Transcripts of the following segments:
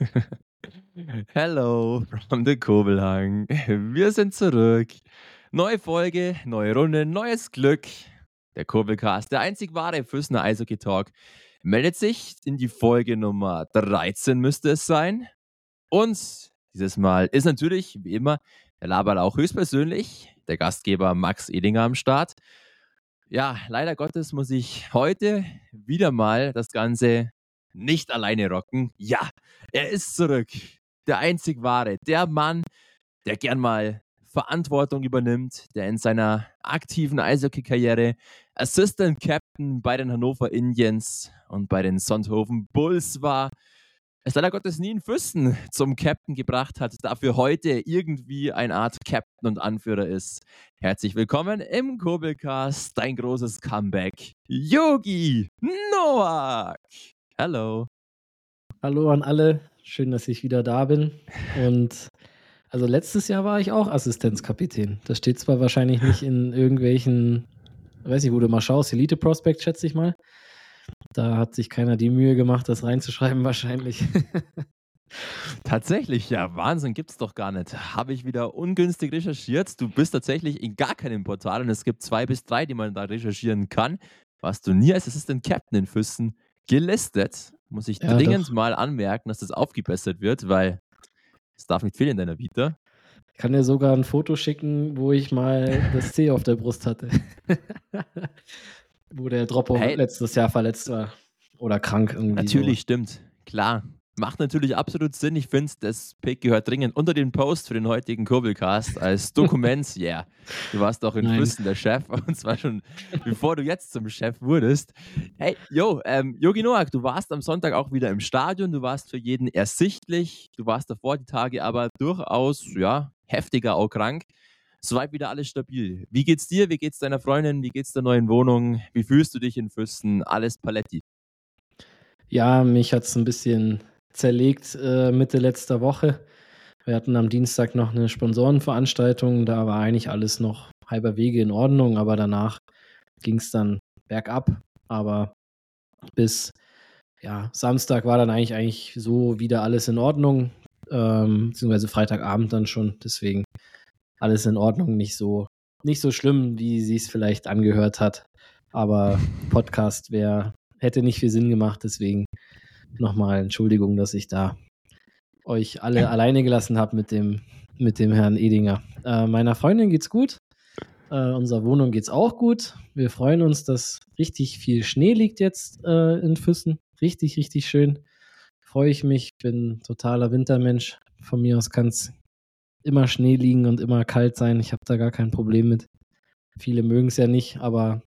Hello from the Kobelhang. Wir sind zurück. Neue Folge, neue Runde, neues Glück. Der Kurbelcast, der einzig wahre Füßner Eishockey Talk, meldet sich in die Folge Nummer 13 müsste es sein. Und dieses Mal ist natürlich, wie immer, der Laber auch höchstpersönlich, der Gastgeber Max Edinger am Start. Ja, leider Gottes muss ich heute wieder mal das Ganze nicht alleine rocken. Ja, er ist zurück. Der einzig wahre, der Mann, der gern mal Verantwortung übernimmt, der in seiner aktiven Eishockey-Karriere Assistant Captain bei den Hannover Indians und bei den Sonthofen Bulls war, es leider Gottes nie in Füssen zum Captain gebracht hat, dafür heute irgendwie eine Art Captain und Anführer ist. Herzlich willkommen im Kurbelcast, dein großes Comeback, Yogi Noak. Hallo. Hallo an alle, schön, dass ich wieder da bin. Und also letztes Jahr war ich auch Assistenzkapitän. Das steht zwar wahrscheinlich nicht in irgendwelchen, weiß ich, wo du mal schaust, Elite Prospect, schätze ich mal. Da hat sich keiner die Mühe gemacht, das reinzuschreiben, wahrscheinlich. Tatsächlich, ja, Wahnsinn gibt's doch gar nicht. Habe ich wieder ungünstig recherchiert. Du bist tatsächlich in gar keinem Portal und es gibt zwei bis drei, die man da recherchieren kann. Warst du nie als Assistant Captain in Füssen gelistet? Muss ich ja, dringend doch. mal anmerken, dass das aufgebessert wird, weil es darf nicht fehlen in deiner Vita. Ich kann dir sogar ein Foto schicken, wo ich mal das C auf der Brust hatte. wo der Droppo hey. letztes Jahr verletzt war. Oder krank irgendwie. Natürlich, so. stimmt. Klar. Macht natürlich absolut Sinn. Ich finde, das Pick gehört dringend unter den Post für den heutigen Kurbelcast als Dokument. Ja, yeah. du warst doch in Nein. Füssen der Chef und zwar schon bevor du jetzt zum Chef wurdest. Hey, yo, ähm, Yogi Noak, du warst am Sonntag auch wieder im Stadion. Du warst für jeden ersichtlich. Du warst davor die Tage aber durchaus, ja, heftiger auch krank. Soweit wieder alles stabil. Wie geht's dir? Wie geht's deiner Freundin? Wie geht's der neuen Wohnung? Wie fühlst du dich in Füssen? Alles Paletti. Ja, mich hat es ein bisschen zerlegt äh, Mitte letzter Woche. Wir hatten am Dienstag noch eine Sponsorenveranstaltung, da war eigentlich alles noch halber Wege in Ordnung, aber danach ging es dann bergab. Aber bis ja, Samstag war dann eigentlich, eigentlich so wieder alles in Ordnung, ähm, beziehungsweise Freitagabend dann schon. Deswegen alles in Ordnung, nicht so, nicht so schlimm, wie sie es vielleicht angehört hat. Aber Podcast wäre, hätte nicht viel Sinn gemacht, deswegen nochmal Entschuldigung, dass ich da euch alle alleine gelassen habe mit dem, mit dem Herrn Edinger. Äh, meiner Freundin geht's gut. Äh, unserer Wohnung geht's auch gut. Wir freuen uns, dass richtig viel Schnee liegt jetzt äh, in Füssen. Richtig, richtig schön. Freue ich mich. Bin totaler Wintermensch. Von mir aus kann es immer Schnee liegen und immer kalt sein. Ich habe da gar kein Problem mit. Viele mögen es ja nicht, aber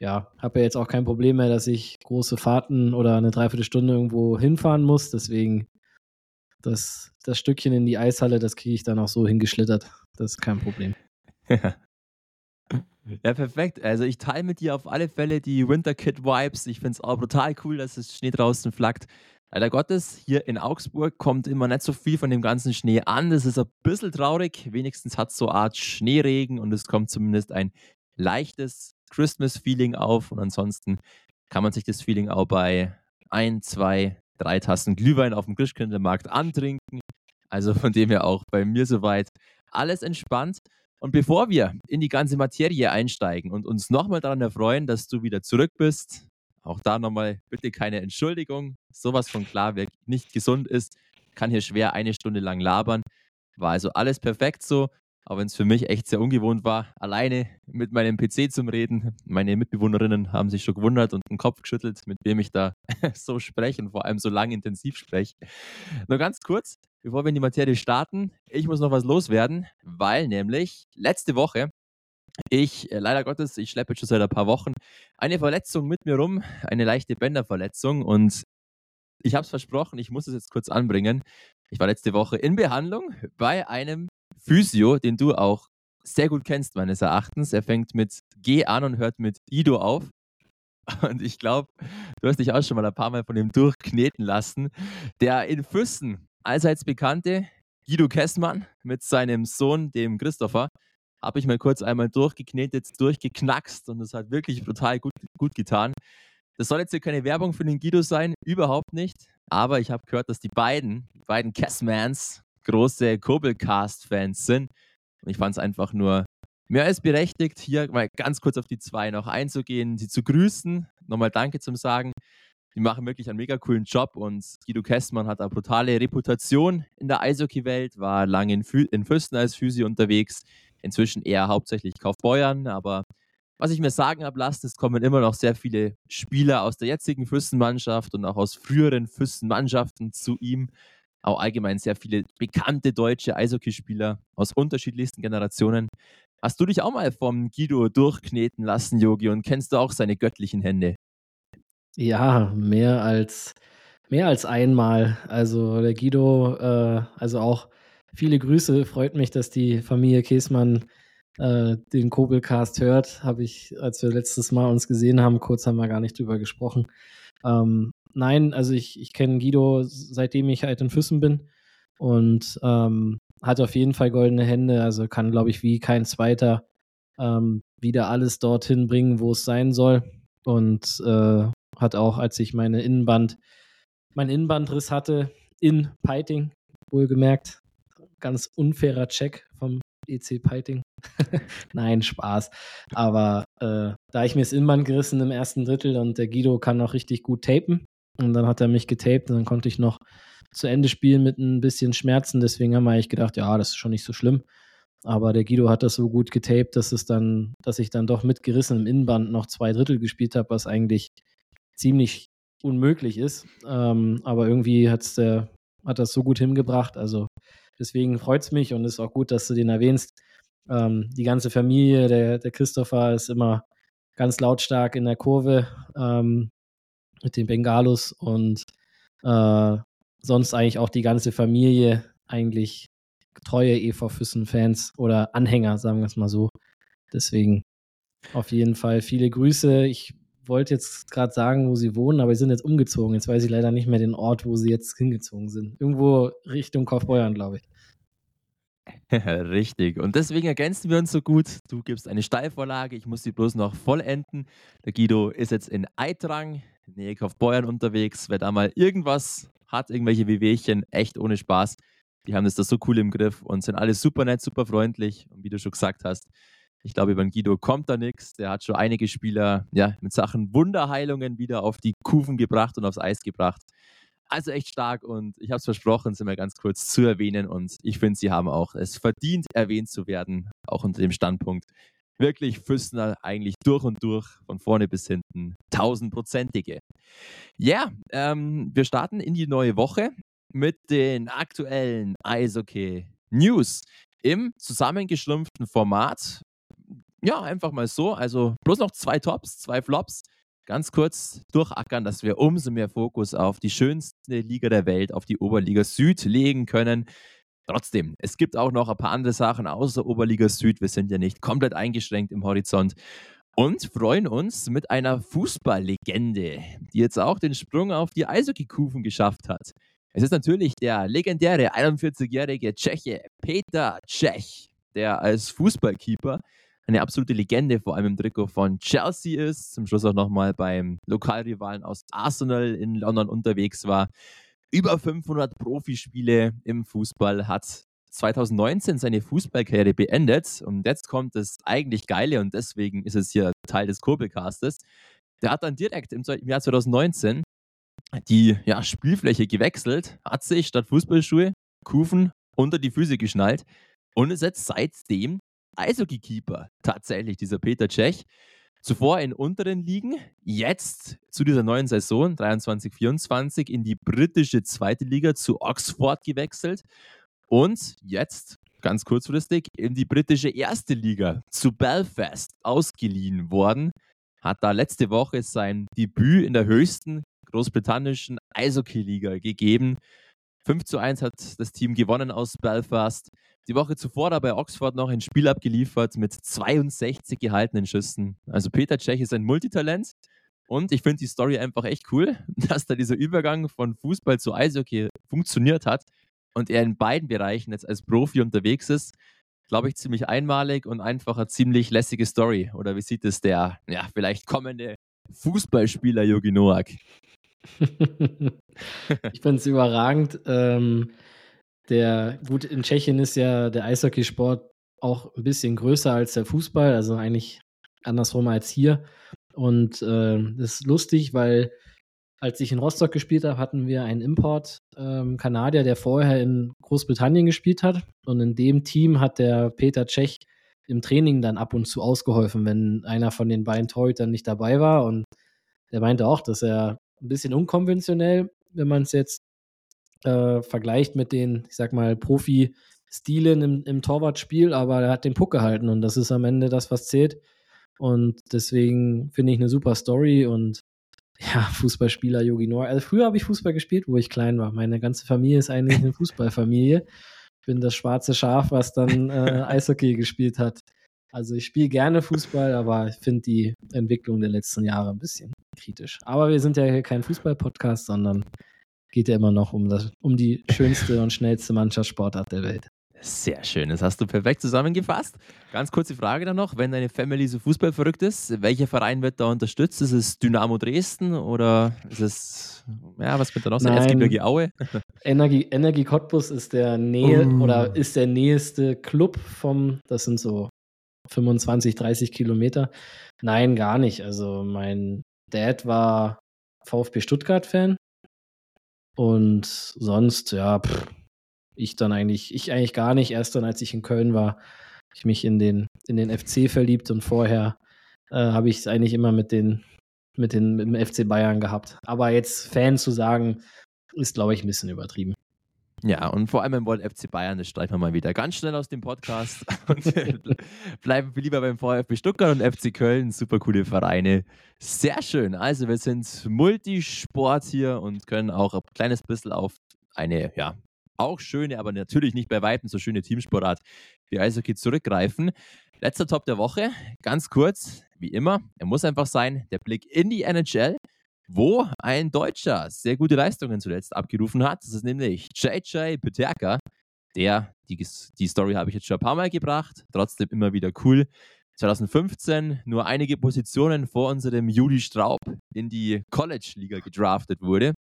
ja, habe ja jetzt auch kein Problem mehr, dass ich große Fahrten oder eine Dreiviertelstunde irgendwo hinfahren muss. Deswegen das, das Stückchen in die Eishalle, das kriege ich dann auch so hingeschlittert. Das ist kein Problem. Ja. perfekt. Also ich teile mit dir auf alle Fälle die Winter Kid Vibes. Ich finde es auch brutal cool, dass es Schnee draußen flackt. Leider Gottes, hier in Augsburg kommt immer nicht so viel von dem ganzen Schnee an. Das ist ein bisschen traurig. Wenigstens hat es so eine Art Schneeregen und es kommt zumindest ein leichtes Christmas-Feeling auf. Und ansonsten kann man sich das Feeling auch bei ein, zwei, drei Tassen Glühwein auf dem Christkindlmarkt antrinken. Also von dem her auch bei mir soweit alles entspannt. Und bevor wir in die ganze Materie einsteigen und uns nochmal daran erfreuen, dass du wieder zurück bist, auch da nochmal bitte keine Entschuldigung. Sowas von klar, wer nicht gesund ist, kann hier schwer eine Stunde lang labern. War also alles perfekt so. Auch wenn es für mich echt sehr ungewohnt war, alleine mit meinem PC zum Reden. Meine Mitbewohnerinnen haben sich schon gewundert und den Kopf geschüttelt, mit wem ich da so spreche und vor allem so lang intensiv spreche. Nur ganz kurz, bevor wir in die Materie starten, ich muss noch was loswerden, weil nämlich letzte Woche ich, äh, leider Gottes, ich schleppe schon seit ein paar Wochen eine Verletzung mit mir rum, eine leichte Bänderverletzung und ich habe es versprochen, ich muss es jetzt kurz anbringen. Ich war letzte Woche in Behandlung bei einem Physio, den du auch sehr gut kennst, meines Erachtens. Er fängt mit G an und hört mit Ido auf. Und ich glaube, du hast dich auch schon mal ein paar Mal von ihm durchkneten lassen. Der in Füssen allseits bekannte Guido Kessmann mit seinem Sohn, dem Christopher, habe ich mal kurz einmal durchgeknetet, durchgeknackst und das hat wirklich brutal gut, gut getan. Das soll jetzt hier keine Werbung für den Guido sein, überhaupt nicht. Aber ich habe gehört, dass die beiden, die beiden Castmans, große Kobelcast-Fans sind. Und ich fand es einfach nur mehr als berechtigt, hier mal ganz kurz auf die zwei noch einzugehen, sie zu grüßen, nochmal Danke zum Sagen. Die machen wirklich einen mega coolen Job und Guido Kessmann hat eine brutale Reputation in der Eishockey-Welt, war lange in, Fü in Füssen als Physi unterwegs, inzwischen eher hauptsächlich Kaufbeuern, aber was ich mir sagen habe lassen, es kommen immer noch sehr viele Spieler aus der jetzigen Füssen-Mannschaft und auch aus früheren Füssen-Mannschaften zu ihm. Auch allgemein sehr viele bekannte deutsche Eishockeyspieler aus unterschiedlichsten Generationen. Hast du dich auch mal vom Guido durchkneten lassen, Yogi, und kennst du auch seine göttlichen Hände? Ja, mehr als, mehr als einmal. Also der Guido, äh, also auch viele Grüße. Freut mich, dass die Familie Käsmann äh, den Kobelcast hört. Habe ich, als wir letztes Mal uns gesehen haben, kurz haben wir gar nicht drüber gesprochen. Ähm, nein, also ich, ich kenne Guido, seitdem ich halt in Füssen bin und ähm, hat auf jeden Fall goldene Hände. Also kann, glaube ich, wie kein zweiter ähm, wieder alles dorthin bringen, wo es sein soll. Und äh, hat auch, als ich meine Innenband, meinen Innenbandriss hatte, in Piting, wohlgemerkt, ganz unfairer Check vom EC Piting. Nein, Spaß. Aber äh, da ich mir das Innenband gerissen im ersten Drittel und der Guido kann auch richtig gut tapen. Und dann hat er mich getaped und dann konnte ich noch zu Ende spielen mit ein bisschen Schmerzen. Deswegen haben wir eigentlich gedacht, ja, das ist schon nicht so schlimm. Aber der Guido hat das so gut getaped, dass es dann, dass ich dann doch mit gerissenem Innenband noch zwei Drittel gespielt habe, was eigentlich ziemlich unmöglich ist. Ähm, aber irgendwie hat's der, hat das so gut hingebracht. Also deswegen freut es mich und ist auch gut, dass du den erwähnst. Ähm, die ganze Familie, der, der Christopher ist immer ganz lautstark in der Kurve ähm, mit den Bengalos und äh, sonst eigentlich auch die ganze Familie eigentlich treue EV Füssen-Fans oder Anhänger, sagen wir es mal so. Deswegen auf jeden Fall viele Grüße. Ich wollte jetzt gerade sagen, wo sie wohnen, aber sie sind jetzt umgezogen. Jetzt weiß ich leider nicht mehr den Ort, wo sie jetzt hingezogen sind. Irgendwo Richtung Kaufbeuern, glaube ich. Richtig. Und deswegen ergänzen wir uns so gut. Du gibst eine Steilvorlage, ich muss sie bloß noch vollenden. Der Guido ist jetzt in Eitrang, Nähe Kaufbeuern unterwegs. Wer da mal irgendwas hat, irgendwelche Wehwehchen, echt ohne Spaß. Die haben das da so cool im Griff und sind alle super nett, super freundlich. Und wie du schon gesagt hast, ich glaube, über den Guido kommt da nichts. Der hat schon einige Spieler ja, mit Sachen Wunderheilungen wieder auf die Kufen gebracht und aufs Eis gebracht. Also echt stark und ich habe es versprochen, sie mal ganz kurz zu erwähnen und ich finde, sie haben auch es verdient, erwähnt zu werden, auch unter dem Standpunkt. Wirklich Füssner eigentlich durch und durch, von vorne bis hinten, tausendprozentige. Ja, ähm, wir starten in die neue Woche mit den aktuellen Eishockey News im zusammengeschrumpften Format. Ja, einfach mal so. Also bloß noch zwei Tops, zwei Flops ganz kurz durchackern, dass wir umso mehr Fokus auf die schönste Liga der Welt, auf die Oberliga Süd legen können. Trotzdem, es gibt auch noch ein paar andere Sachen außer Oberliga Süd. Wir sind ja nicht komplett eingeschränkt im Horizont und freuen uns mit einer Fußballlegende, die jetzt auch den Sprung auf die Eishockey-Kufen geschafft hat. Es ist natürlich der legendäre 41-jährige Tscheche Peter Tschech, der als Fußballkeeper eine absolute Legende, vor allem im Trikot von Chelsea ist. Zum Schluss auch nochmal beim Lokalrivalen aus Arsenal in London unterwegs war. Über 500 Profispiele im Fußball hat 2019 seine Fußballkarriere beendet. Und jetzt kommt das eigentlich Geile und deswegen ist es hier Teil des Kurbelcastes. Der hat dann direkt im Jahr 2019 die ja, Spielfläche gewechselt, hat sich statt Fußballschuhe Kufen unter die Füße geschnallt und ist jetzt seitdem Eishockey-Keeper, tatsächlich, dieser Peter Tschech. Zuvor in unteren Ligen, jetzt zu dieser neuen Saison 23-24 in die britische zweite Liga zu Oxford gewechselt und jetzt ganz kurzfristig in die britische erste Liga zu Belfast ausgeliehen worden. Hat da letzte Woche sein Debüt in der höchsten großbritannischen Eishockey-Liga gegeben. 5 zu 1 hat das Team gewonnen aus Belfast die Woche zuvor da bei Oxford noch ein Spiel abgeliefert mit 62 gehaltenen Schüssen. Also Peter Cech ist ein Multitalent und ich finde die Story einfach echt cool, dass da dieser Übergang von Fußball zu Eishockey funktioniert hat und er in beiden Bereichen jetzt als Profi unterwegs ist. Glaube ich, ziemlich einmalig und einfach eine ziemlich lässige Story. Oder wie sieht es der, ja, vielleicht kommende Fußballspieler Jogi Noak? ich finde es überragend. Ähm, der, gut, in Tschechien ist ja der Eishockeysport auch ein bisschen größer als der Fußball, also eigentlich andersrum als hier. Und äh, das ist lustig, weil als ich in Rostock gespielt habe, hatten wir einen Import-Kanadier, ähm, der vorher in Großbritannien gespielt hat. Und in dem Team hat der Peter Tschech im Training dann ab und zu ausgeholfen, wenn einer von den beiden Torhütern nicht dabei war. Und der meinte auch, dass er ein bisschen unkonventionell, wenn man es jetzt äh, vergleicht mit den, ich sag mal, Profi-Stilen im, im Torwartspiel, aber er hat den Puck gehalten und das ist am Ende das, was zählt. Und deswegen finde ich eine super Story und ja, Fußballspieler Yogi Noah. Also früher habe ich Fußball gespielt, wo ich klein war. Meine ganze Familie ist eigentlich eine Fußballfamilie. Ich bin das schwarze Schaf, was dann äh, Eishockey gespielt hat. Also ich spiele gerne Fußball, aber ich finde die Entwicklung der letzten Jahre ein bisschen kritisch. Aber wir sind ja hier kein Fußball-Podcast, sondern geht ja immer noch um, das, um die schönste und schnellste Mannschaftssportart der Welt. Sehr schön, das hast du perfekt zusammengefasst. Ganz kurze Frage dann noch, wenn deine Family so fußballverrückt ist, welcher Verein wird da unterstützt? Ist es Dynamo Dresden oder ist es, ja, was wird da noch sein? Erzgebirge Aue? Energie, Energie Cottbus ist der Nähe oh. oder ist der nächste Club vom, das sind so 25, 30 Kilometer. Nein, gar nicht. Also mein Dad war VfB Stuttgart-Fan und sonst, ja, pff, ich dann eigentlich, ich eigentlich gar nicht. Erst dann, als ich in Köln war, ich mich in den, in den FC verliebt und vorher äh, habe ich es eigentlich immer mit den, mit den, mit dem FC Bayern gehabt. Aber jetzt Fan zu sagen, ist, glaube ich, ein bisschen übertrieben. Ja, und vor allem im Wort FC Bayern, das streichen wir mal wieder ganz schnell aus dem Podcast und bleiben lieber beim VfB Stuttgart und FC Köln. Super coole Vereine. Sehr schön. Also, wir sind Multisport hier und können auch ein kleines bisschen auf eine ja, auch schöne, aber natürlich nicht bei Weitem so schöne Teamsportart wie Eishockey zurückgreifen. Letzter Top der Woche, ganz kurz, wie immer, er muss einfach sein, der Blick in die NHL, wo ein Deutscher sehr gute Leistungen zuletzt abgerufen hat. Das ist nämlich JJ Peterka. Der, die, die Story habe ich jetzt schon ein paar Mal gebracht, trotzdem immer wieder cool. 2015 nur einige Positionen vor unserem Juli Straub in die College-Liga gedraftet wurde.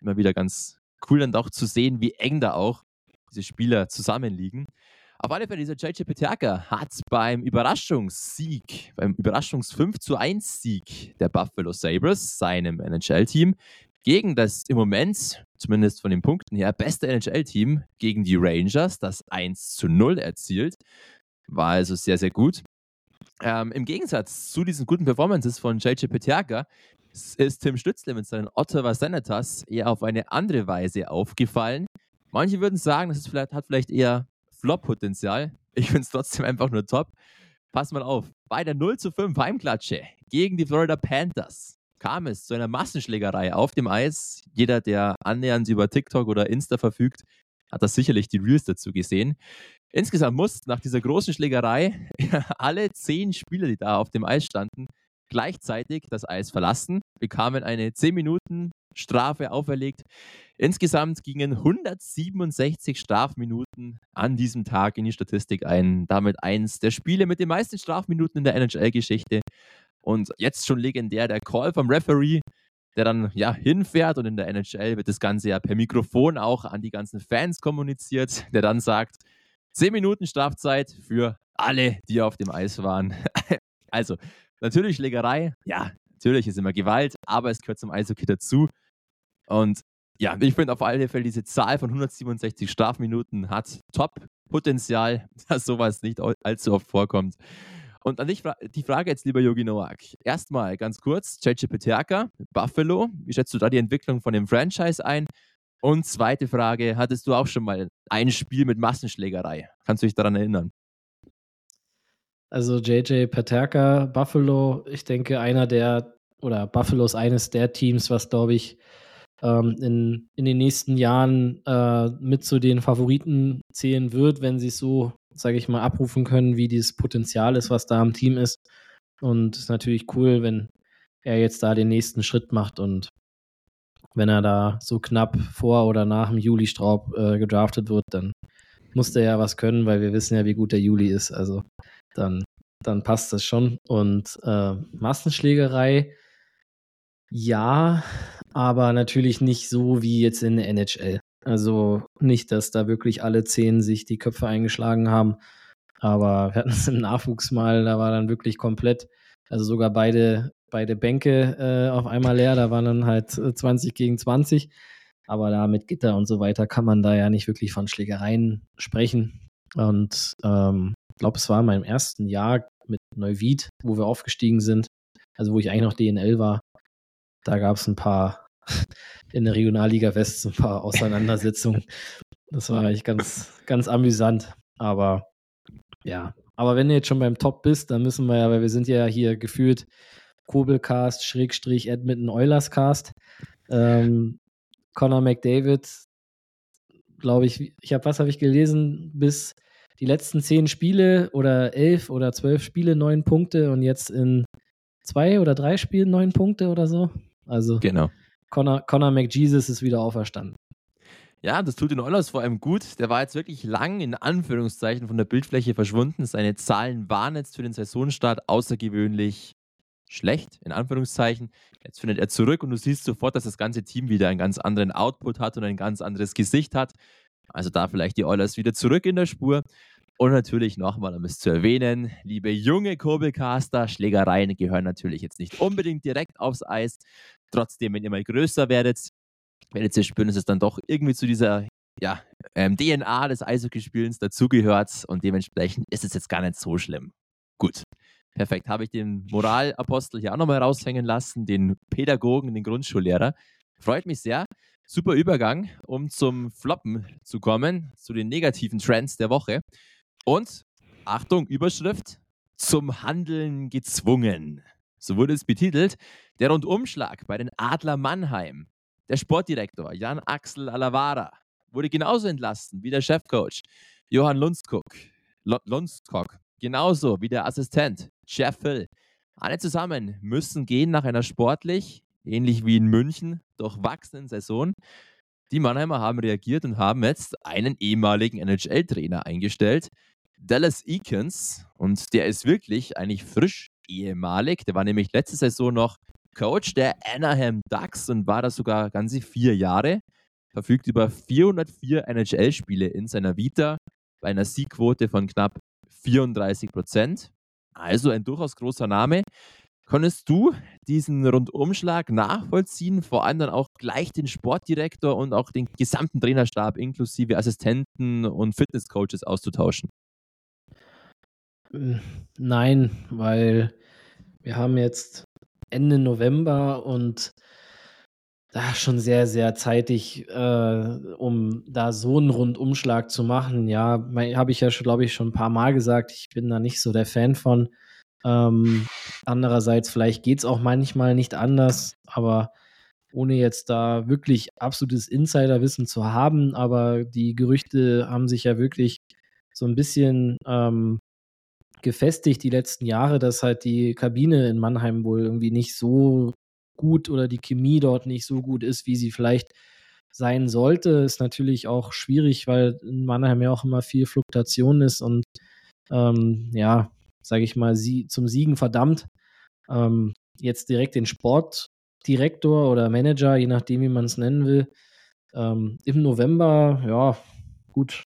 Immer wieder ganz cool dann auch zu sehen, wie eng da auch diese Spieler zusammenliegen. Auf alle Fälle, dieser JJ Peterka hat beim Überraschungssieg, beim Überraschungs 5 zu 1 Sieg der Buffalo Sabres, seinem NHL-Team, gegen das im Moment, zumindest von den Punkten her, beste NHL-Team, gegen die Rangers, das 1 zu 0 erzielt. War also sehr, sehr gut. Ähm, Im Gegensatz zu diesen guten Performances von JJ Peterka ist Tim Stützle mit seinen Ottawa Senators eher auf eine andere Weise aufgefallen. Manche würden sagen, das vielleicht, hat vielleicht eher Flop-Potenzial. Ich finde es trotzdem einfach nur top. Pass mal auf. Bei der 0 zu 5 Heimklatsche gegen die Florida Panthers kam es zu einer Massenschlägerei auf dem Eis. Jeder, der annähernd über TikTok oder Insta verfügt, hat das sicherlich die Reels dazu gesehen. Insgesamt mussten nach dieser großen Schlägerei alle zehn Spieler, die da auf dem Eis standen, gleichzeitig das Eis verlassen, bekamen eine 10 Minuten Strafe auferlegt. Insgesamt gingen 167 Strafminuten an diesem Tag in die Statistik ein. Damit eins der Spiele mit den meisten Strafminuten in der NHL-Geschichte. Und jetzt schon legendär der Call vom Referee, der dann ja hinfährt und in der NHL wird das Ganze ja per Mikrofon auch an die ganzen Fans kommuniziert, der dann sagt, 10 Minuten Strafzeit für alle, die auf dem Eis waren. also, Natürlich Schlägerei, ja, natürlich ist immer Gewalt, aber es gehört zum Eishockey dazu. Und ja, ich finde auf alle Fälle, diese Zahl von 167 Strafminuten hat Top-Potenzial, dass sowas nicht allzu oft vorkommt. Und an dich die Frage jetzt, lieber Yogi Nowak. Erstmal ganz kurz, JJ Peterka, Buffalo. Wie schätzt du da die Entwicklung von dem Franchise ein? Und zweite Frage, hattest du auch schon mal ein Spiel mit Massenschlägerei? Kannst du dich daran erinnern? Also JJ Paterka, Buffalo, ich denke, einer der, oder Buffalo ist eines der Teams, was, glaube ich, ähm, in, in den nächsten Jahren äh, mit zu den Favoriten zählen wird, wenn sie es so, sage ich mal, abrufen können, wie dieses Potenzial ist, was da am Team ist. Und es ist natürlich cool, wenn er jetzt da den nächsten Schritt macht und wenn er da so knapp vor oder nach dem Juli Straub äh, gedraftet wird, dann muss der ja was können, weil wir wissen ja, wie gut der Juli ist. Also dann, dann passt das schon. Und äh, Massenschlägerei, Ja, aber natürlich nicht so wie jetzt in der NHL. Also nicht, dass da wirklich alle zehn sich die Köpfe eingeschlagen haben. Aber wir hatten es im Nachwuchs mal, da war dann wirklich komplett, also sogar beide, beide Bänke äh, auf einmal leer, da waren dann halt 20 gegen 20. Aber da mit Gitter und so weiter kann man da ja nicht wirklich von Schlägereien sprechen. Und ähm, glaube, es war in meinem ersten Jahr mit Neuwied, wo wir aufgestiegen sind, also wo ich eigentlich noch DNL war. Da gab es ein paar in der Regionalliga West ein paar Auseinandersetzungen. Das war eigentlich ganz, ganz amüsant. Aber ja, aber wenn du jetzt schon beim Top bist, dann müssen wir ja, weil wir sind ja hier gefühlt Kobelcast, Schrägstrich, Edmonton Oilers Cast. Ähm, Conor McDavid, glaube ich, ich habe, was habe ich gelesen, bis die letzten zehn Spiele oder elf oder zwölf Spiele neun Punkte und jetzt in zwei oder drei Spielen neun Punkte oder so. Also genau. Conor, Conor McJesus ist wieder auferstanden. Ja, das tut den Oilers vor allem gut. Der war jetzt wirklich lang in Anführungszeichen von der Bildfläche verschwunden. Seine Zahlen waren jetzt für den Saisonstart außergewöhnlich schlecht, in Anführungszeichen. Jetzt findet er zurück und du siehst sofort, dass das ganze Team wieder einen ganz anderen Output hat und ein ganz anderes Gesicht hat. Also da vielleicht die Oilers wieder zurück in der Spur. Und natürlich nochmal, um es zu erwähnen, liebe junge Kurbelcaster, Schlägereien gehören natürlich jetzt nicht unbedingt direkt aufs Eis. Trotzdem, wenn ihr mal größer werdet, werdet ihr spüren, dass es dann doch irgendwie zu dieser ja, ähm, DNA des Eishockeyspielens dazugehört und dementsprechend ist es jetzt gar nicht so schlimm. Gut. Perfekt. Habe ich den Moralapostel hier auch nochmal raushängen lassen, den Pädagogen, den Grundschullehrer. Freut mich sehr. Super Übergang, um zum Floppen zu kommen, zu den negativen Trends der Woche. Und Achtung, Überschrift: Zum Handeln gezwungen. So wurde es betitelt. Der Rundumschlag bei den Adler Mannheim. Der Sportdirektor Jan Axel Alavara wurde genauso entlassen wie der Chefcoach Johann Lundskog. Lundskog. Genauso wie der Assistent Jeff Phil. Alle zusammen müssen gehen nach einer sportlich, ähnlich wie in München, durchwachsenen Saison. Die Mannheimer haben reagiert und haben jetzt einen ehemaligen NHL-Trainer eingestellt, Dallas Eakins. Und der ist wirklich eigentlich frisch ehemalig. Der war nämlich letzte Saison noch Coach der Anaheim Ducks und war da sogar ganze vier Jahre. Verfügt über 404 NHL-Spiele in seiner Vita bei einer Siegquote von knapp 34 Prozent. Also ein durchaus großer Name. Konntest du diesen Rundumschlag nachvollziehen, vor allem dann auch gleich den Sportdirektor und auch den gesamten Trainerstab inklusive Assistenten und Fitnesscoaches auszutauschen? Nein, weil wir haben jetzt Ende November und da schon sehr, sehr zeitig, äh, um da so einen Rundumschlag zu machen. Ja, habe ich ja, glaube ich, schon ein paar Mal gesagt. Ich bin da nicht so der Fan von. Ähm, andererseits, vielleicht geht es auch manchmal nicht anders, aber ohne jetzt da wirklich absolutes Insiderwissen zu haben, aber die Gerüchte haben sich ja wirklich so ein bisschen ähm, gefestigt die letzten Jahre, dass halt die Kabine in Mannheim wohl irgendwie nicht so gut oder die Chemie dort nicht so gut ist, wie sie vielleicht sein sollte. Ist natürlich auch schwierig, weil in Mannheim ja auch immer viel Fluktuation ist und ähm, ja, sage ich mal, sie zum Siegen verdammt. Ähm, jetzt direkt den Sportdirektor oder Manager, je nachdem, wie man es nennen will, ähm, im November, ja, gut,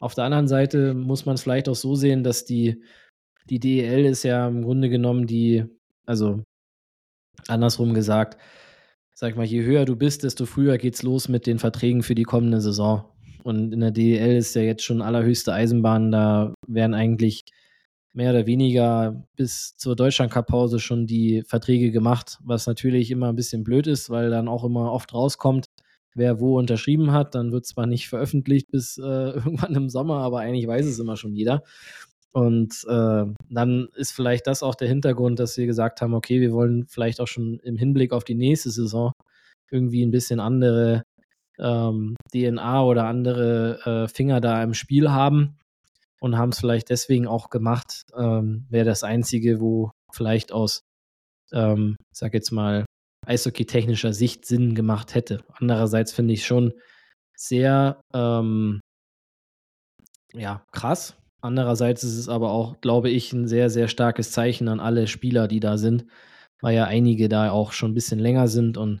auf der anderen Seite muss man es vielleicht auch so sehen, dass die, die DEL ist ja im Grunde genommen die, also andersrum gesagt, sag mal, je höher du bist, desto früher geht's los mit den Verträgen für die kommende Saison. Und in der DEL ist ja jetzt schon allerhöchste Eisenbahn, da werden eigentlich mehr oder weniger bis zur Deutschland-Cup-Pause schon die Verträge gemacht, was natürlich immer ein bisschen blöd ist, weil dann auch immer oft rauskommt, wer wo unterschrieben hat. Dann wird zwar nicht veröffentlicht bis äh, irgendwann im Sommer, aber eigentlich weiß es immer schon jeder. Und äh, dann ist vielleicht das auch der Hintergrund, dass wir gesagt haben, okay, wir wollen vielleicht auch schon im Hinblick auf die nächste Saison irgendwie ein bisschen andere ähm, DNA oder andere äh, Finger da im Spiel haben und haben es vielleicht deswegen auch gemacht. Ähm, Wäre das Einzige, wo vielleicht aus, ähm, sag jetzt mal, eishockey-technischer Sicht Sinn gemacht hätte. Andererseits finde ich schon sehr ähm, ja, krass. Andererseits ist es aber auch, glaube ich, ein sehr, sehr starkes Zeichen an alle Spieler, die da sind, weil ja einige da auch schon ein bisschen länger sind und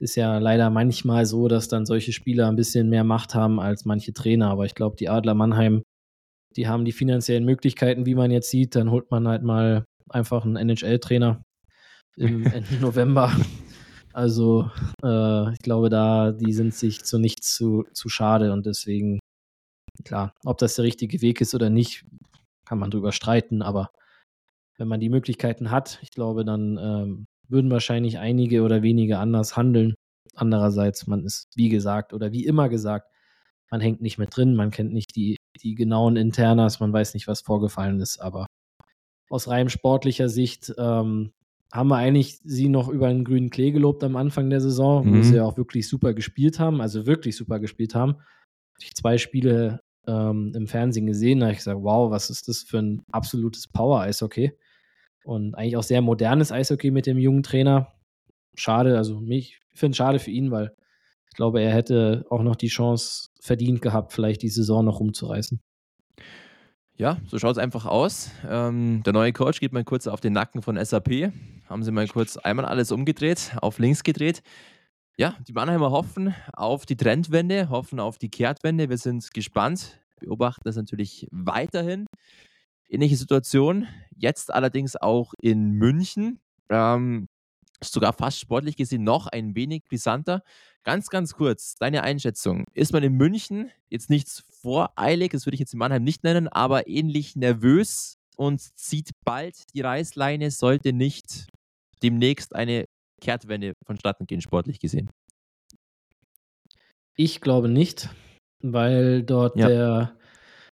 ist ja leider manchmal so, dass dann solche Spieler ein bisschen mehr Macht haben als manche Trainer. Aber ich glaube, die Adler Mannheim, die haben die finanziellen Möglichkeiten, wie man jetzt sieht. Dann holt man halt mal einfach einen NHL-Trainer im Ende November. Also äh, ich glaube, da die sind sich zu nichts zu, zu schade und deswegen klar, ob das der richtige Weg ist oder nicht, kann man drüber streiten. Aber wenn man die Möglichkeiten hat, ich glaube, dann ähm, würden wahrscheinlich einige oder wenige anders handeln. Andererseits, man ist, wie gesagt, oder wie immer gesagt, man hängt nicht mit drin, man kennt nicht die, die genauen Internas, man weiß nicht, was vorgefallen ist, aber aus rein sportlicher Sicht ähm, haben wir eigentlich sie noch über einen grünen Klee gelobt am Anfang der Saison, mhm. wo sie ja auch wirklich super gespielt haben, also wirklich super gespielt haben. Ich zwei Spiele ähm, im Fernsehen gesehen, da habe ich gesagt, wow, was ist das für ein absolutes Power-Eishockey? Und eigentlich auch sehr modernes Eishockey mit dem jungen Trainer. Schade, also mich, ich finde es schade für ihn, weil ich glaube, er hätte auch noch die Chance verdient gehabt, vielleicht die Saison noch rumzureißen. Ja, so schaut es einfach aus. Ähm, der neue Coach geht mal kurz auf den Nacken von SAP. Haben sie mal kurz einmal alles umgedreht, auf links gedreht. Ja, die Mannheimer hoffen auf die Trendwende, hoffen auf die Kehrtwende. Wir sind gespannt, beobachten das natürlich weiterhin. Ähnliche Situation, jetzt allerdings auch in München. Ähm, sogar fast sportlich gesehen noch ein wenig brisanter. Ganz, ganz kurz, deine Einschätzung. Ist man in München jetzt nichts voreilig, das würde ich jetzt in Mannheim nicht nennen, aber ähnlich nervös und zieht bald die Reißleine, sollte nicht demnächst eine Kehrtwende vonstatten gehen, sportlich gesehen? Ich glaube nicht, weil dort ja. der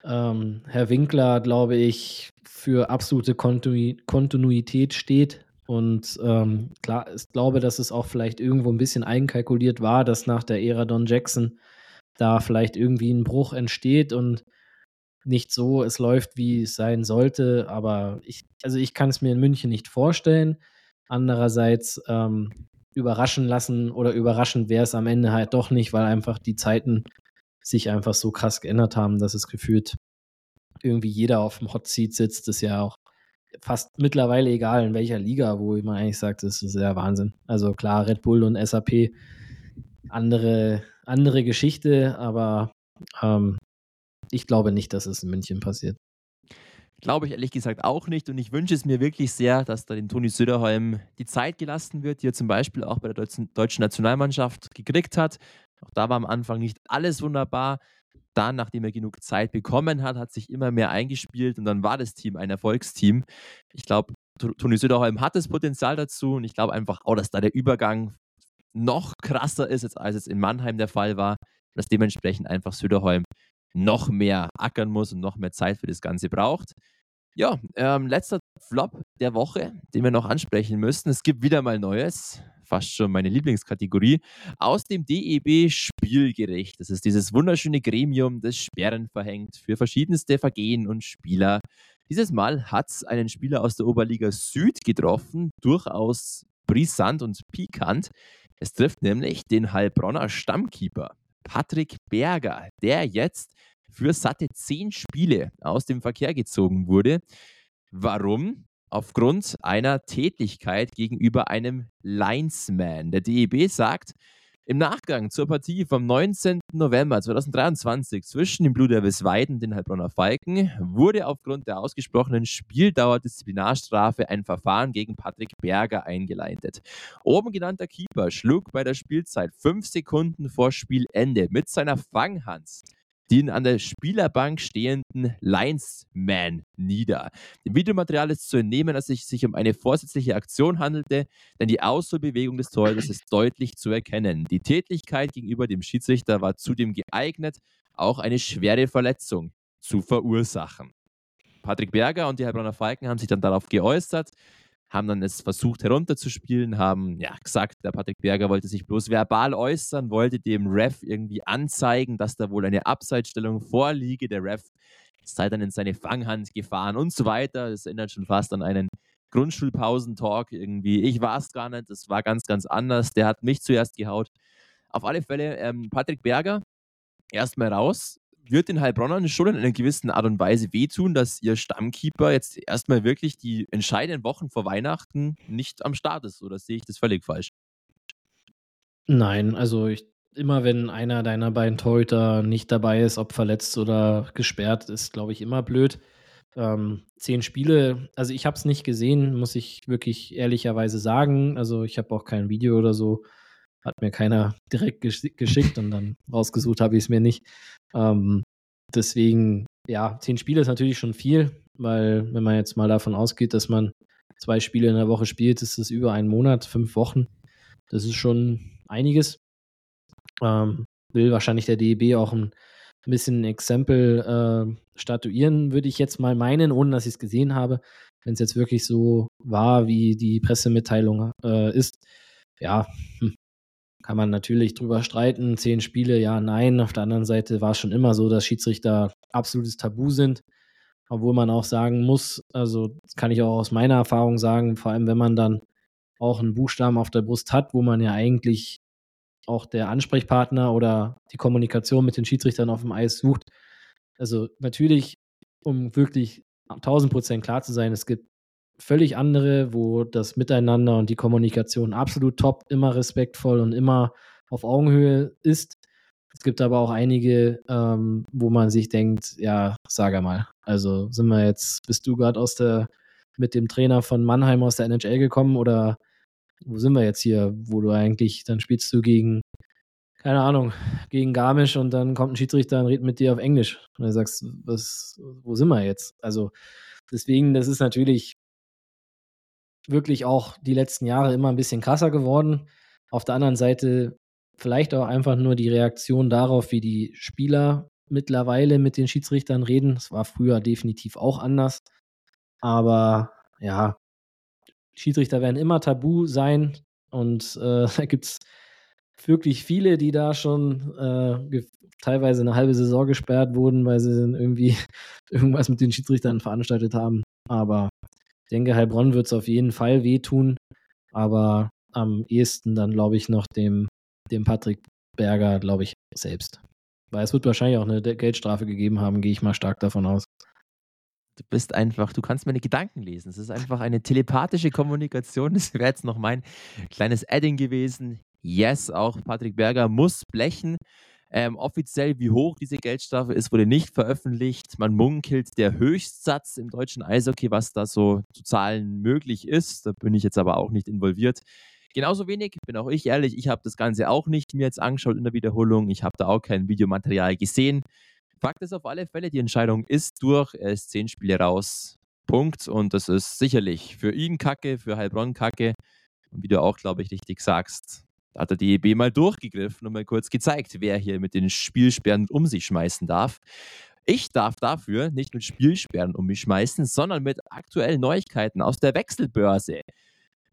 ähm, Herr Winkler, glaube ich, für absolute Kontinu Kontinuität steht. Und ähm, klar, ich glaube, dass es auch vielleicht irgendwo ein bisschen einkalkuliert war, dass nach der Ära Don Jackson da vielleicht irgendwie ein Bruch entsteht und nicht so es läuft, wie es sein sollte. Aber ich, also ich kann es mir in München nicht vorstellen. Andererseits ähm, überraschen lassen oder überraschend wäre es am Ende halt doch nicht, weil einfach die Zeiten sich einfach so krass geändert haben, dass es gefühlt irgendwie jeder auf dem Hot Seat sitzt. Das ist ja auch fast mittlerweile egal, in welcher Liga, wo man eigentlich sagt, das ist ja Wahnsinn. Also klar, Red Bull und SAP, andere, andere Geschichte, aber ähm, ich glaube nicht, dass es in München passiert. Glaube ich ehrlich gesagt auch nicht. Und ich wünsche es mir wirklich sehr, dass da den Toni Söderholm die Zeit gelassen wird, die er zum Beispiel auch bei der deutschen, deutschen Nationalmannschaft gekriegt hat. Auch da war am Anfang nicht alles wunderbar. Dann, nachdem er genug Zeit bekommen hat, hat sich immer mehr eingespielt und dann war das Team ein Erfolgsteam. Ich glaube, Toni Söderholm hat das Potenzial dazu und ich glaube einfach auch, dass da der Übergang noch krasser ist, als es in Mannheim der Fall war. Dass dementsprechend einfach Söderholm noch mehr ackern muss und noch mehr Zeit für das Ganze braucht. Ja, ähm, letzter Flop der Woche, den wir noch ansprechen müssen. Es gibt wieder mal Neues, fast schon meine Lieblingskategorie, aus dem DEB Spielgericht. Das ist dieses wunderschöne Gremium, das Sperren verhängt für verschiedenste Vergehen und Spieler. Dieses Mal hat es einen Spieler aus der Oberliga Süd getroffen, durchaus brisant und pikant. Es trifft nämlich den Heilbronner Stammkeeper. Patrick Berger, der jetzt für satte zehn Spiele aus dem Verkehr gezogen wurde. Warum? Aufgrund einer Tätigkeit gegenüber einem Linesman. Der DEB sagt, im Nachgang zur Partie vom 19. November 2023 zwischen dem Blue Devils Weiden und den Heilbronner Falken wurde aufgrund der ausgesprochenen Spieldauer-Disziplinarstrafe ein Verfahren gegen Patrick Berger eingeleitet. Oben genannter Keeper schlug bei der Spielzeit fünf Sekunden vor Spielende mit seiner Fanghand den an der Spielerbank stehenden Linesman nieder. Im Videomaterial ist zu entnehmen, dass es sich um eine vorsätzliche Aktion handelte, denn die Ausholbewegung des Torhüters ist deutlich zu erkennen. Die Tätigkeit gegenüber dem Schiedsrichter war zudem geeignet, auch eine schwere Verletzung zu verursachen. Patrick Berger und die Heilbronner Falken haben sich dann darauf geäußert haben dann es versucht herunterzuspielen, haben ja gesagt, der Patrick Berger wollte sich bloß verbal äußern, wollte dem Ref irgendwie anzeigen, dass da wohl eine Abseitsstellung vorliege. Der Ref sei dann in seine Fanghand gefahren und so weiter. Das erinnert schon fast an einen Grundschulpausentalk irgendwie. Ich war es gar nicht, das war ganz, ganz anders. Der hat mich zuerst gehaut. Auf alle Fälle, ähm, Patrick Berger erstmal raus, wird den Heilbronnern schon in einer gewissen Art und Weise wehtun, dass ihr Stammkeeper jetzt erstmal wirklich die entscheidenden Wochen vor Weihnachten nicht am Start ist? Oder sehe ich das völlig falsch? Nein, also ich, immer wenn einer deiner beiden Torhüter nicht dabei ist, ob verletzt oder gesperrt, ist, glaube ich, immer blöd. Ähm, zehn Spiele, also ich habe es nicht gesehen, muss ich wirklich ehrlicherweise sagen. Also ich habe auch kein Video oder so, hat mir keiner direkt gesch geschickt und dann rausgesucht habe ich es mir nicht. Ähm, deswegen, ja, zehn Spiele ist natürlich schon viel, weil wenn man jetzt mal davon ausgeht, dass man zwei Spiele in der Woche spielt, ist es über einen Monat, fünf Wochen. Das ist schon einiges. Ähm, will wahrscheinlich der DEB auch ein ein bisschen ein Exempel äh, statuieren, würde ich jetzt mal meinen, ohne dass ich es gesehen habe. Wenn es jetzt wirklich so war, wie die Pressemitteilung äh, ist, ja, hm, kann man natürlich drüber streiten. Zehn Spiele, ja, nein. Auf der anderen Seite war es schon immer so, dass Schiedsrichter absolutes Tabu sind. Obwohl man auch sagen muss, also das kann ich auch aus meiner Erfahrung sagen, vor allem wenn man dann auch einen Buchstaben auf der Brust hat, wo man ja eigentlich auch der Ansprechpartner oder die Kommunikation mit den Schiedsrichtern auf dem Eis sucht. Also natürlich, um wirklich 1000 Prozent klar zu sein, es gibt völlig andere, wo das Miteinander und die Kommunikation absolut top, immer respektvoll und immer auf Augenhöhe ist. Es gibt aber auch einige, ähm, wo man sich denkt, ja, sag mal, also sind wir jetzt, bist du gerade aus der, mit dem Trainer von Mannheim aus der NHL gekommen oder wo sind wir jetzt hier, wo du eigentlich, dann spielst du gegen, keine Ahnung, gegen Garmisch und dann kommt ein Schiedsrichter und redet mit dir auf Englisch. Und du sagst, was, wo sind wir jetzt? Also deswegen, das ist natürlich wirklich auch die letzten Jahre immer ein bisschen krasser geworden. Auf der anderen Seite vielleicht auch einfach nur die Reaktion darauf, wie die Spieler mittlerweile mit den Schiedsrichtern reden. Das war früher definitiv auch anders. Aber ja, Schiedsrichter werden immer tabu sein und äh, da gibt es wirklich viele, die da schon äh, teilweise eine halbe Saison gesperrt wurden, weil sie irgendwie irgendwas mit den Schiedsrichtern veranstaltet haben. Aber denke, Heilbronn wird es auf jeden Fall wehtun, aber am ehesten dann, glaube ich, noch dem, dem Patrick Berger, glaube ich, selbst. Weil es wird wahrscheinlich auch eine Geldstrafe gegeben haben, gehe ich mal stark davon aus. Du bist einfach, du kannst meine Gedanken lesen. Es ist einfach eine telepathische Kommunikation. Das wäre jetzt noch mein kleines Adding gewesen. Yes, auch Patrick Berger muss blechen. Ähm, offiziell, wie hoch diese Geldstrafe ist, wurde nicht veröffentlicht. Man munkelt der Höchstsatz im deutschen Eishockey, was da so zu zahlen möglich ist. Da bin ich jetzt aber auch nicht involviert. Genauso wenig bin auch ich ehrlich, ich habe das Ganze auch nicht mir jetzt angeschaut in der Wiederholung. Ich habe da auch kein Videomaterial gesehen. Fakt ist auf alle Fälle, die Entscheidung ist durch. Er ist zehn Spiele raus. Punkt. Und das ist sicherlich für ihn Kacke, für Heilbronn Kacke. Und wie du auch, glaube ich, richtig sagst, da hat der DEB mal durchgegriffen und mal kurz gezeigt, wer hier mit den Spielsperren um sich schmeißen darf. Ich darf dafür nicht mit Spielsperren um mich schmeißen, sondern mit aktuellen Neuigkeiten aus der Wechselbörse.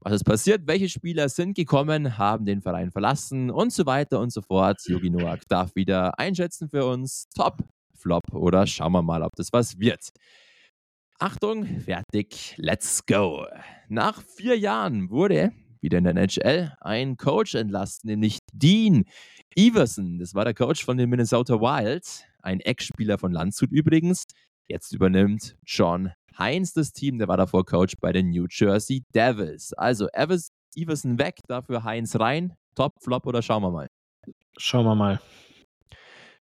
Was ist passiert? Welche Spieler sind gekommen, haben den Verein verlassen und so weiter und so fort. Yogi Noak darf wieder einschätzen für uns. Top Flop oder schauen wir mal, ob das was wird. Achtung, fertig, let's go. Nach vier Jahren wurde wieder in der NHL ein Coach entlassen, nämlich Dean Iverson. Das war der Coach von den Minnesota Wild, ein Ex-Spieler von Landshut übrigens. Jetzt übernimmt John Heinz das Team, der war davor Coach bei den New Jersey Devils. Also Evers, Iverson weg, dafür Heinz rein. Top, Flop oder schauen wir mal? Schauen wir mal.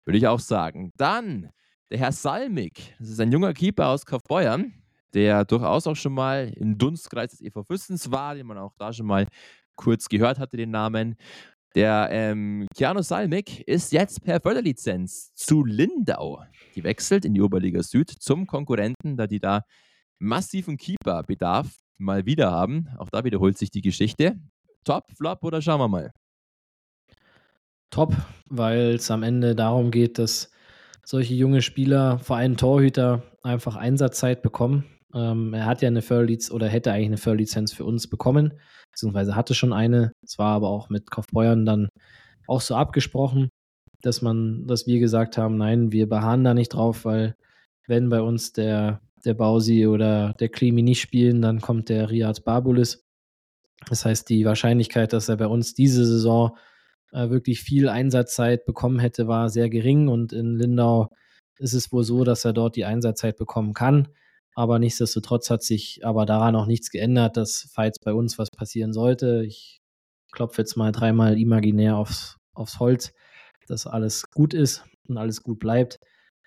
Würde ich auch sagen. Dann der Herr Salmig. Das ist ein junger Keeper aus Kaufbeuern, der durchaus auch schon mal im Dunstkreis des EV Füssens war, den man auch da schon mal kurz gehört hatte, den Namen. Der ähm, Keanu Salmig ist jetzt per Förderlizenz zu Lindau. Die wechselt in die Oberliga Süd zum Konkurrenten, da die da massiven Keeper-Bedarf mal wieder haben. Auch da wiederholt sich die Geschichte. Top, Flop oder schauen wir mal? top, weil es am Ende darum geht, dass solche junge Spieler, vor allem Torhüter, einfach Einsatzzeit bekommen. Ähm, er hat ja eine Förderlizenz oder hätte eigentlich eine Förderlizenz für uns bekommen, beziehungsweise hatte schon eine. Es war aber auch mit Kaufbeuern dann auch so abgesprochen, dass man, dass wir gesagt haben, nein, wir beharren da nicht drauf, weil wenn bei uns der, der Bausi oder der Klimi nicht spielen, dann kommt der Riyad Barbulis. Das heißt, die Wahrscheinlichkeit, dass er bei uns diese Saison äh, wirklich viel Einsatzzeit bekommen hätte, war sehr gering und in Lindau ist es wohl so, dass er dort die Einsatzzeit bekommen kann. Aber nichtsdestotrotz hat sich aber daran auch nichts geändert, dass falls bei uns was passieren sollte, ich klopfe jetzt mal dreimal imaginär aufs, aufs Holz, dass alles gut ist und alles gut bleibt,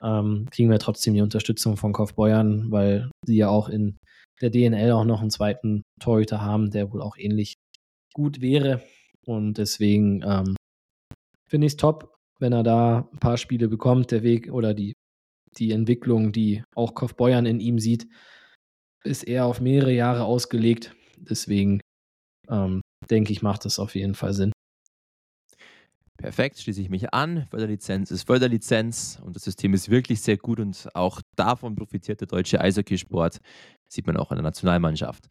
ähm, kriegen wir trotzdem die Unterstützung von Kaufbeuern, weil sie ja auch in der DNL auch noch einen zweiten Torhüter haben, der wohl auch ähnlich gut wäre. Und deswegen ähm, finde ich es top, wenn er da ein paar Spiele bekommt. Der Weg oder die, die Entwicklung, die auch Kaufbeuern in ihm sieht, ist eher auf mehrere Jahre ausgelegt. Deswegen ähm, denke ich, macht das auf jeden Fall Sinn. Perfekt, schließe ich mich an. Förderlizenz ist Förderlizenz und das System ist wirklich sehr gut und auch davon profitiert der deutsche Eishockeysport. Sieht man auch an der Nationalmannschaft.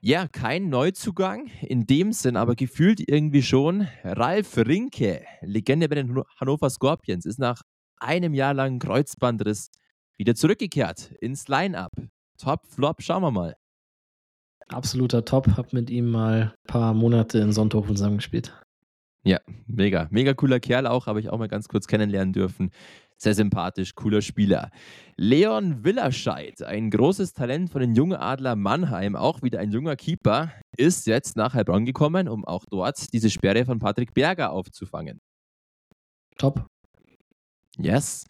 Ja, kein Neuzugang, in dem Sinn aber gefühlt irgendwie schon. Ralf Rinke, Legende bei den Hannover Scorpions, ist nach einem Jahr lang Kreuzbandriss wieder zurückgekehrt ins Line-Up. Top, Flop, schauen wir mal. Absoluter Top, hab mit ihm mal ein paar Monate in Sonntag zusammengespielt. Ja, mega. Mega cooler Kerl auch, habe ich auch mal ganz kurz kennenlernen dürfen. Sehr sympathisch, cooler Spieler. Leon Willerscheid, ein großes Talent von den Jungadler Mannheim, auch wieder ein junger Keeper, ist jetzt nach Heilbronn gekommen, um auch dort diese Sperre von Patrick Berger aufzufangen. Top. Yes.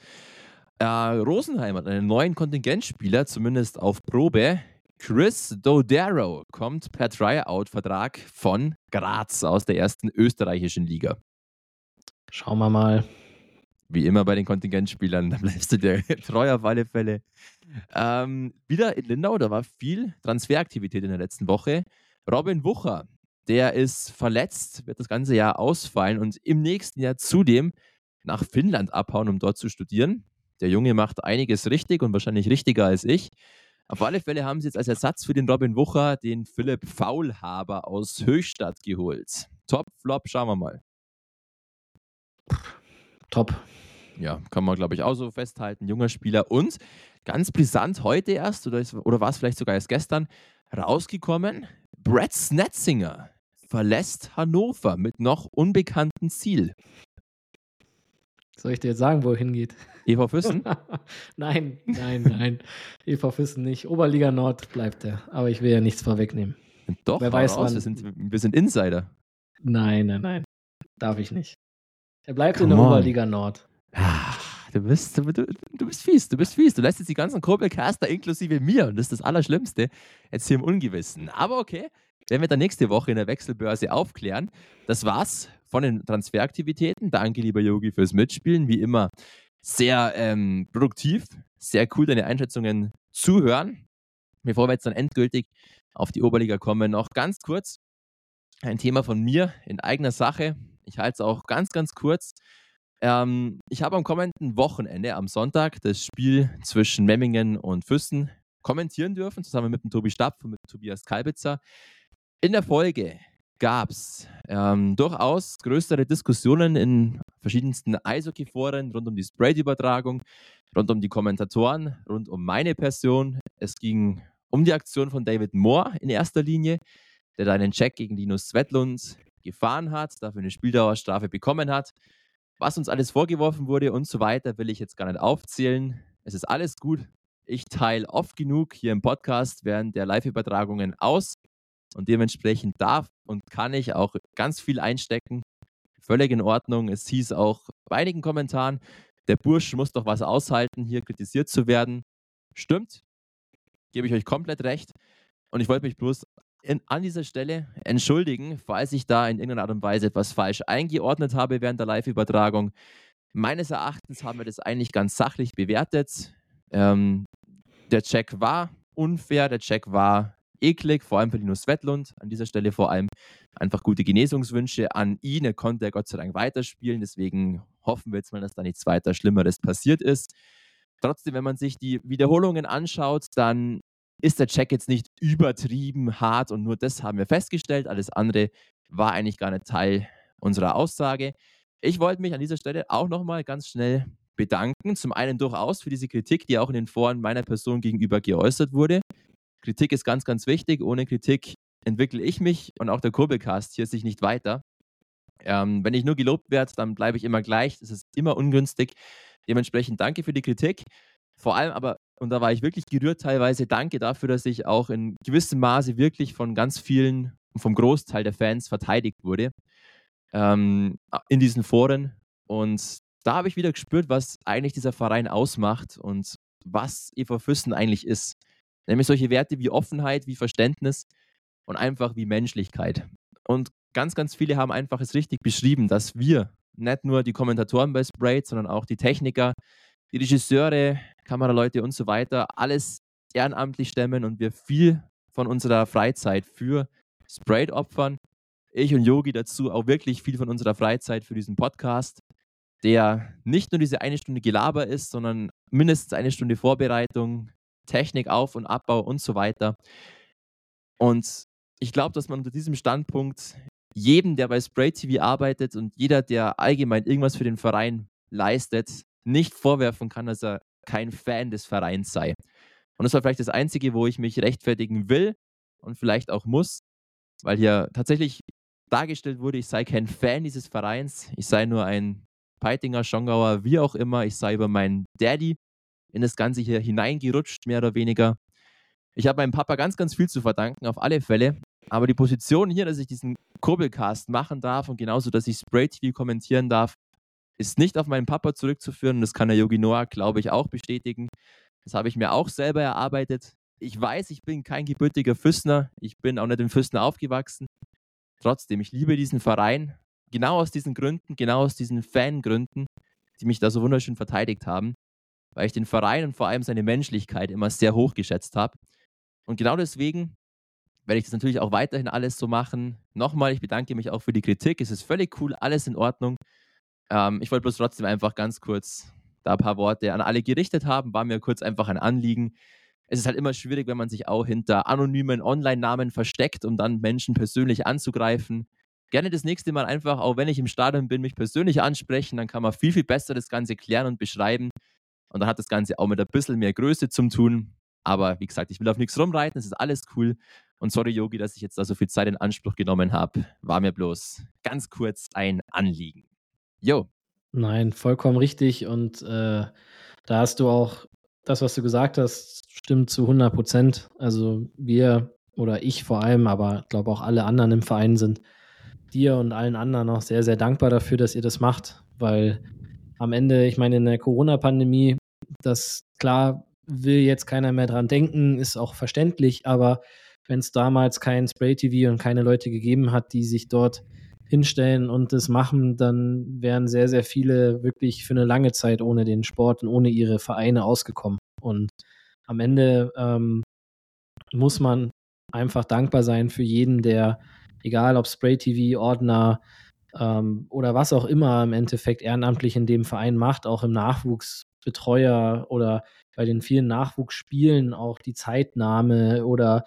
Äh, Rosenheim hat einen neuen Kontingentspieler, zumindest auf Probe. Chris Dodaro kommt per Tryout-Vertrag von Graz aus der ersten österreichischen Liga. Schauen wir mal. Wie immer bei den Kontingentspielern, da bleibst du dir treu auf alle Fälle. Ähm, wieder in Lindau, da war viel Transferaktivität in der letzten Woche. Robin Wucher, der ist verletzt, wird das ganze Jahr ausfallen und im nächsten Jahr zudem nach Finnland abhauen, um dort zu studieren. Der Junge macht einiges richtig und wahrscheinlich richtiger als ich. Auf alle Fälle haben sie jetzt als Ersatz für den Robin Wucher den Philipp Faulhaber aus Höchstadt geholt. Top, Flop, schauen wir mal. Top. Ja, kann man, glaube ich, auch so festhalten. Junger Spieler und ganz brisant heute erst, oder, oder war es vielleicht sogar erst gestern, rausgekommen: Brad Snetzinger verlässt Hannover mit noch unbekanntem Ziel. Soll ich dir jetzt sagen, wo er hingeht? EV Füssen? nein, nein, nein. EV Füssen nicht. Oberliga Nord bleibt er. Aber ich will ja nichts vorwegnehmen. Doch, Wer weiß raus, wir sind, wir sind Insider. Nein, nein, nein. Darf ich nicht. Er bleibt Come in der on. Oberliga Nord. Ach, du bist, du, du, bist fies, du bist fies. Du lässt jetzt die ganzen Kurbelcaster inklusive mir und das ist das Allerschlimmste. Jetzt hier im Ungewissen. Aber okay, werden wir dann nächste Woche in der Wechselbörse aufklären. Das war's von den Transferaktivitäten. Danke, lieber Yogi, fürs Mitspielen. Wie immer sehr ähm, produktiv, sehr cool, deine Einschätzungen zu hören. Bevor wir jetzt dann endgültig auf die Oberliga kommen, noch ganz kurz ein Thema von mir in eigener Sache. Ich halte es auch ganz, ganz kurz. Ähm, ich habe am kommenden Wochenende, am Sonntag, das Spiel zwischen Memmingen und Füssen kommentieren dürfen, zusammen mit dem Tobi Stapp und mit Tobias Kalbitzer. In der Folge gab es ähm, durchaus größere Diskussionen in verschiedensten Eishockey-Foren rund um die Sprayed-Übertragung, rund um die Kommentatoren, rund um meine Person. Es ging um die Aktion von David Moore in erster Linie, der da einen Check gegen Linus Svetlund gefahren hat, dafür eine Spieldauerstrafe bekommen hat. Was uns alles vorgeworfen wurde und so weiter, will ich jetzt gar nicht aufzählen. Es ist alles gut. Ich teile oft genug hier im Podcast während der Live-Übertragungen aus und dementsprechend darf und kann ich auch ganz viel einstecken. Völlig in Ordnung. Es hieß auch bei einigen Kommentaren, der Bursch muss doch was aushalten, hier kritisiert zu werden. Stimmt, gebe ich euch komplett recht. Und ich wollte mich bloß in, an dieser Stelle entschuldigen, falls ich da in irgendeiner Art und Weise etwas falsch eingeordnet habe während der Live-Übertragung. Meines Erachtens haben wir das eigentlich ganz sachlich bewertet. Ähm, der Check war unfair, der Check war eklig, vor allem für Linus Wettlund. An dieser Stelle vor allem einfach gute Genesungswünsche an ihn. Er konnte ja Gott sei Dank weiterspielen, deswegen hoffen wir jetzt mal, dass da nichts weiter Schlimmeres passiert ist. Trotzdem, wenn man sich die Wiederholungen anschaut, dann ist der Check jetzt nicht übertrieben hart und nur das haben wir festgestellt. Alles andere war eigentlich gar nicht Teil unserer Aussage. Ich wollte mich an dieser Stelle auch nochmal ganz schnell bedanken. Zum einen durchaus für diese Kritik, die auch in den Foren meiner Person gegenüber geäußert wurde. Kritik ist ganz, ganz wichtig. Ohne Kritik entwickle ich mich und auch der Kurbelcast hier sich nicht weiter. Ähm, wenn ich nur gelobt werde, dann bleibe ich immer gleich. Das ist immer ungünstig. Dementsprechend danke für die Kritik. Vor allem aber, und da war ich wirklich gerührt teilweise, danke dafür, dass ich auch in gewissem Maße wirklich von ganz vielen, vom Großteil der Fans verteidigt wurde ähm, in diesen Foren. Und da habe ich wieder gespürt, was eigentlich dieser Verein ausmacht und was EV Füssen eigentlich ist. Nämlich solche Werte wie Offenheit, wie Verständnis und einfach wie Menschlichkeit. Und ganz, ganz viele haben einfach es richtig beschrieben, dass wir nicht nur die Kommentatoren bei Sprayed, sondern auch die Techniker, die Regisseure, Kameraleute und so weiter, alles ehrenamtlich stemmen und wir viel von unserer Freizeit für Sprayed opfern. Ich und Yogi dazu auch wirklich viel von unserer Freizeit für diesen Podcast, der nicht nur diese eine Stunde Gelaber ist, sondern mindestens eine Stunde Vorbereitung, Technik, Auf- und Abbau und so weiter. Und ich glaube, dass man unter diesem Standpunkt jedem, der bei Spray TV arbeitet und jeder, der allgemein irgendwas für den Verein leistet, nicht vorwerfen kann, dass er kein Fan des Vereins sei. Und das war vielleicht das Einzige, wo ich mich rechtfertigen will und vielleicht auch muss, weil hier tatsächlich dargestellt wurde, ich sei kein Fan dieses Vereins, ich sei nur ein Peitinger, Schongauer, wie auch immer, ich sei über meinen Daddy in das Ganze hier hineingerutscht, mehr oder weniger. Ich habe meinem Papa ganz, ganz viel zu verdanken, auf alle Fälle. Aber die Position hier, dass ich diesen Kurbelcast machen darf und genauso, dass ich Spray TV kommentieren darf, ist nicht auf meinen Papa zurückzuführen. Das kann der Yogi Noah, glaube ich, auch bestätigen. Das habe ich mir auch selber erarbeitet. Ich weiß, ich bin kein gebürtiger Füssner. Ich bin auch nicht in Füssner aufgewachsen. Trotzdem, ich liebe diesen Verein. Genau aus diesen Gründen, genau aus diesen Fangründen, die mich da so wunderschön verteidigt haben. Weil ich den Verein und vor allem seine Menschlichkeit immer sehr hoch geschätzt habe. Und genau deswegen werde ich das natürlich auch weiterhin alles so machen. Nochmal, ich bedanke mich auch für die Kritik. Es ist völlig cool, alles in Ordnung. Ähm, ich wollte bloß trotzdem einfach ganz kurz da ein paar Worte an alle gerichtet haben. War mir kurz einfach ein Anliegen. Es ist halt immer schwierig, wenn man sich auch hinter anonymen Online-Namen versteckt, um dann Menschen persönlich anzugreifen. Gerne das nächste Mal einfach, auch wenn ich im Stadion bin, mich persönlich ansprechen. Dann kann man viel, viel besser das Ganze klären und beschreiben. Und dann hat das Ganze auch mit ein bisschen mehr Größe zum tun. Aber wie gesagt, ich will auf nichts rumreiten, es ist alles cool. Und sorry, Yogi, dass ich jetzt da so viel Zeit in Anspruch genommen habe. War mir bloß ganz kurz ein Anliegen. Jo. Nein, vollkommen richtig. Und äh, da hast du auch das, was du gesagt hast, stimmt zu 100 Prozent. Also wir oder ich vor allem, aber ich glaube auch alle anderen im Verein sind dir und allen anderen auch sehr, sehr dankbar dafür, dass ihr das macht, weil am Ende, ich meine, in der Corona-Pandemie, das klar will jetzt keiner mehr dran denken, ist auch verständlich, aber wenn es damals kein Spray-TV und keine Leute gegeben hat, die sich dort hinstellen und das machen, dann wären sehr, sehr viele wirklich für eine lange Zeit ohne den Sport und ohne ihre Vereine ausgekommen. Und am Ende ähm, muss man einfach dankbar sein für jeden, der, egal ob Spray-TV, Ordner ähm, oder was auch immer im Endeffekt ehrenamtlich in dem Verein macht, auch im Nachwuchs Betreuer oder bei den vielen Nachwuchsspielen auch die Zeitnahme oder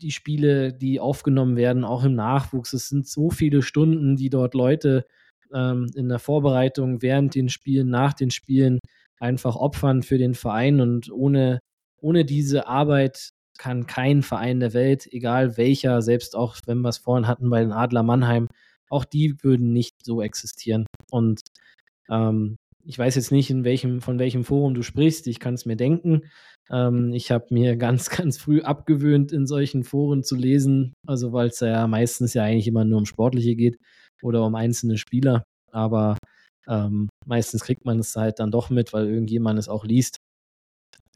die Spiele, die aufgenommen werden, auch im Nachwuchs. Es sind so viele Stunden, die dort Leute ähm, in der Vorbereitung, während den Spielen, nach den Spielen einfach opfern für den Verein. Und ohne, ohne diese Arbeit kann kein Verein der Welt, egal welcher, selbst auch wenn wir es vorhin hatten bei den Adler Mannheim, auch die würden nicht so existieren. Und ähm, ich weiß jetzt nicht, in welchem, von welchem Forum du sprichst. Ich kann es mir denken. Ähm, ich habe mir ganz, ganz früh abgewöhnt, in solchen Foren zu lesen. Also, weil es ja meistens ja eigentlich immer nur um Sportliche geht oder um einzelne Spieler. Aber ähm, meistens kriegt man es halt dann doch mit, weil irgendjemand es auch liest.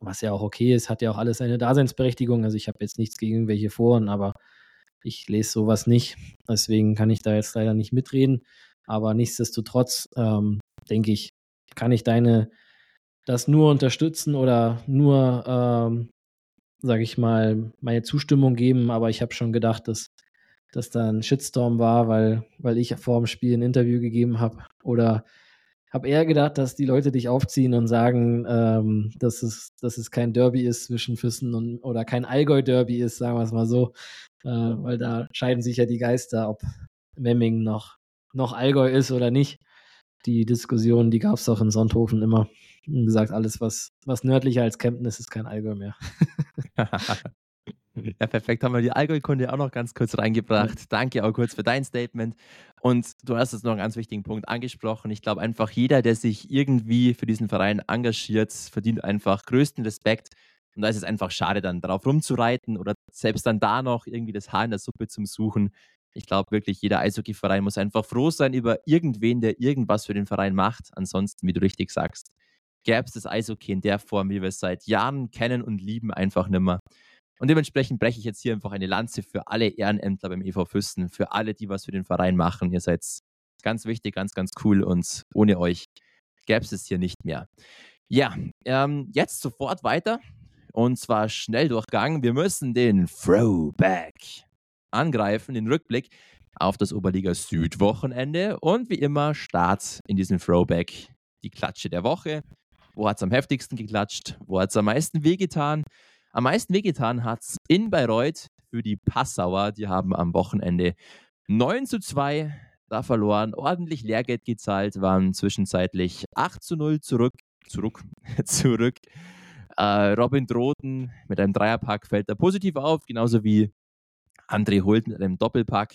Was ja auch okay ist, hat ja auch alles seine Daseinsberechtigung. Also, ich habe jetzt nichts gegen irgendwelche Foren, aber ich lese sowas nicht. Deswegen kann ich da jetzt leider nicht mitreden. Aber nichtsdestotrotz ähm, denke ich, kann ich deine das nur unterstützen oder nur, ähm, sage ich mal, meine Zustimmung geben. Aber ich habe schon gedacht, dass, dass da ein Shitstorm war, weil, weil ich vor dem Spiel ein Interview gegeben habe. Oder habe eher gedacht, dass die Leute dich aufziehen und sagen, ähm, dass, es, dass es kein Derby ist zwischen Füssen und oder kein Allgäu-Derby ist, sagen wir es mal so. Äh, weil da scheiden sich ja die Geister, ob Memming noch, noch Allgäu ist oder nicht die Diskussion, die gab es auch in Sonthofen immer. Wie gesagt, alles, was, was nördlicher als Kempten ist, ist kein Allgäu mehr. ja, perfekt. Haben wir die Allgäu-Kunde auch noch ganz kurz reingebracht. Ja. Danke auch kurz für dein Statement. Und du hast jetzt noch einen ganz wichtigen Punkt angesprochen. Ich glaube einfach, jeder, der sich irgendwie für diesen Verein engagiert, verdient einfach größten Respekt. Und da ist es einfach schade, dann darauf rumzureiten oder selbst dann da noch irgendwie das Haar in der Suppe zu suchen. Ich glaube wirklich, jeder Eishockey-Verein muss einfach froh sein über irgendwen, der irgendwas für den Verein macht. Ansonsten, wie du richtig sagst, gäbe es das Eishockey in der Form, wie wir es seit Jahren kennen und lieben, einfach nimmer. Und dementsprechend breche ich jetzt hier einfach eine Lanze für alle Ehrenämtler beim EV Füssen, für alle, die was für den Verein machen. Ihr seid ganz wichtig, ganz, ganz cool und ohne euch gäbe es es hier nicht mehr. Ja, ähm, jetzt sofort weiter und zwar Schnelldurchgang. Wir müssen den Throwback angreifen, den Rückblick auf das Oberliga Süd-Wochenende und wie immer Start in diesem Throwback die Klatsche der Woche. Wo hat es am heftigsten geklatscht? Wo hat es am meisten wehgetan? Am meisten wehgetan hat es in Bayreuth für die Passauer. Die haben am Wochenende 9 zu 2 da verloren, ordentlich Lehrgeld gezahlt, waren zwischenzeitlich 8 zu 0 zurück, zurück, zurück. Äh, Robin Droten mit einem Dreierpack fällt da positiv auf, genauso wie André Hult mit einem Doppelpack.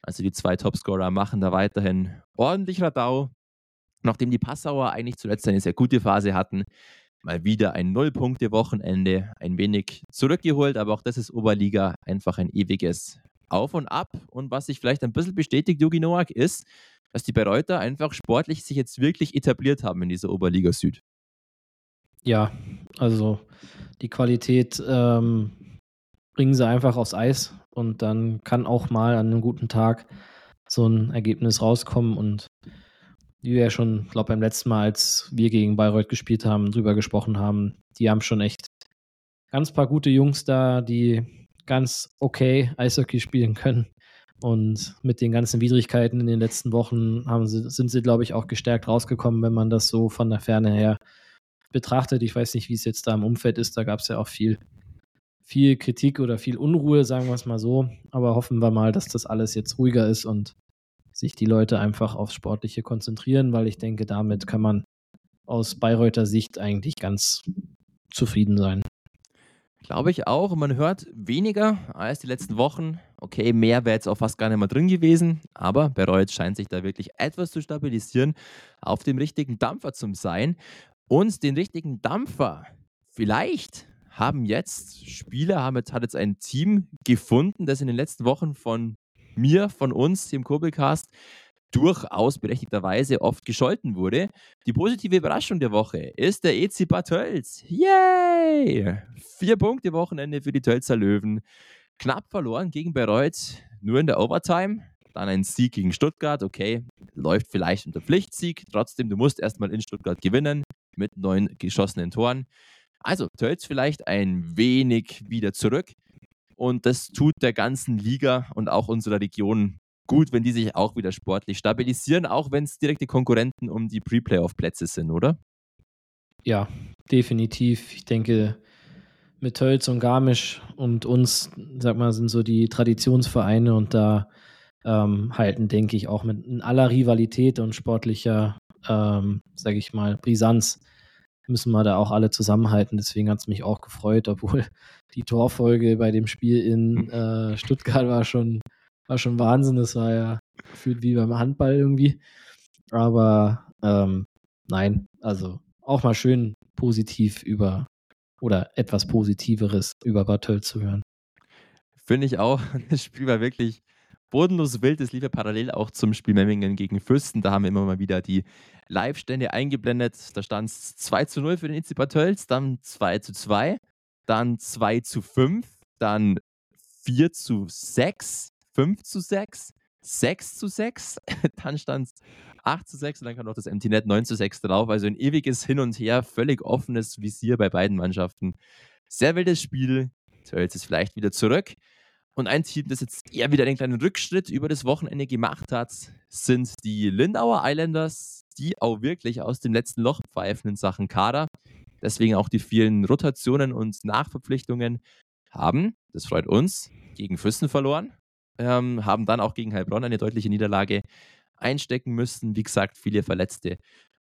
Also die zwei Topscorer machen da weiterhin ordentlich Radau. Nachdem die Passauer eigentlich zuletzt eine sehr gute Phase hatten, mal wieder ein Null-Punkte-Wochenende, ein wenig zurückgeholt, aber auch das ist Oberliga einfach ein ewiges Auf und Ab. Und was sich vielleicht ein bisschen bestätigt, Jogi Noak, ist, dass die Bayreuther einfach sportlich sich jetzt wirklich etabliert haben in dieser Oberliga Süd. Ja, also die Qualität ähm, bringen sie einfach aufs Eis und dann kann auch mal an einem guten Tag so ein Ergebnis rauskommen und wie wir ja schon, glaube beim letzten Mal, als wir gegen Bayreuth gespielt haben, drüber gesprochen haben, die haben schon echt ganz paar gute Jungs da, die ganz okay Eishockey spielen können. Und mit den ganzen Widrigkeiten in den letzten Wochen haben sie, sind sie, glaube ich, auch gestärkt rausgekommen, wenn man das so von der Ferne her betrachtet. Ich weiß nicht, wie es jetzt da im Umfeld ist. Da gab es ja auch viel, viel Kritik oder viel Unruhe, sagen wir es mal so. Aber hoffen wir mal, dass das alles jetzt ruhiger ist und sich die Leute einfach aufs Sportliche konzentrieren, weil ich denke, damit kann man aus Bayreuther Sicht eigentlich ganz zufrieden sein. Glaube ich auch. man hört weniger als die letzten Wochen. Okay, mehr wäre jetzt auch fast gar nicht mehr drin gewesen. Aber Bayreuth scheint sich da wirklich etwas zu stabilisieren, auf dem richtigen Dampfer zu sein. Und den richtigen Dampfer vielleicht haben jetzt Spieler, haben jetzt, hat jetzt ein Team gefunden, das in den letzten Wochen von mir, von uns im Kurbelcast durchaus berechtigterweise oft gescholten wurde. Die positive Überraschung der Woche ist der EC Bad Tölz. Yay! Vier Punkte Wochenende für die Tölzer Löwen. Knapp verloren gegen Bayreuth, nur in der Overtime. Dann ein Sieg gegen Stuttgart, okay, läuft vielleicht unter Pflichtsieg. Trotzdem, du musst erstmal in Stuttgart gewinnen mit neun geschossenen Toren. Also, Tölz vielleicht ein wenig wieder zurück. Und das tut der ganzen Liga und auch unserer Region gut, wenn die sich auch wieder sportlich stabilisieren, auch wenn es direkte Konkurrenten um die Pre-Playoff-Plätze sind, oder? Ja, definitiv. Ich denke, mit Tölz und Garmisch und uns, sag mal, sind so die Traditionsvereine und da ähm, halten, denke ich, auch mit aller Rivalität und sportlicher, ähm, sag ich mal, Brisanz müssen wir da auch alle zusammenhalten. Deswegen hat es mich auch gefreut, obwohl die Torfolge bei dem Spiel in äh, Stuttgart war schon, war schon Wahnsinn. Das war ja gefühlt wie beim Handball irgendwie. Aber ähm, nein, also auch mal schön positiv über oder etwas Positiveres über Bad zu hören. Finde ich auch. Das Spiel war wirklich bodenlos wild. Das lief parallel auch zum Spiel Memmingen gegen Fürsten. Da haben wir immer mal wieder die Live-Stände eingeblendet. Da stand es 2 zu 0 für den IC Tölz, dann 2 zu 2, dann 2 zu 5, dann 4 zu 6, 5 zu 6, 6 zu 6, dann stand es 8 zu 6 und dann kam noch das MT-Net 9 zu 6 drauf. Also ein ewiges Hin und Her, völlig offenes Visier bei beiden Mannschaften. Sehr wildes Spiel. Tölz ist vielleicht wieder zurück. Und ein Team, das jetzt eher wieder einen kleinen Rückschritt über das Wochenende gemacht hat, sind die Lindauer Islanders, die auch wirklich aus dem letzten Loch pfeifen in Sachen Kader. Deswegen auch die vielen Rotationen und Nachverpflichtungen haben, das freut uns, gegen Füssen verloren, ähm, haben dann auch gegen Heilbronn eine deutliche Niederlage einstecken müssen. Wie gesagt, viele Verletzte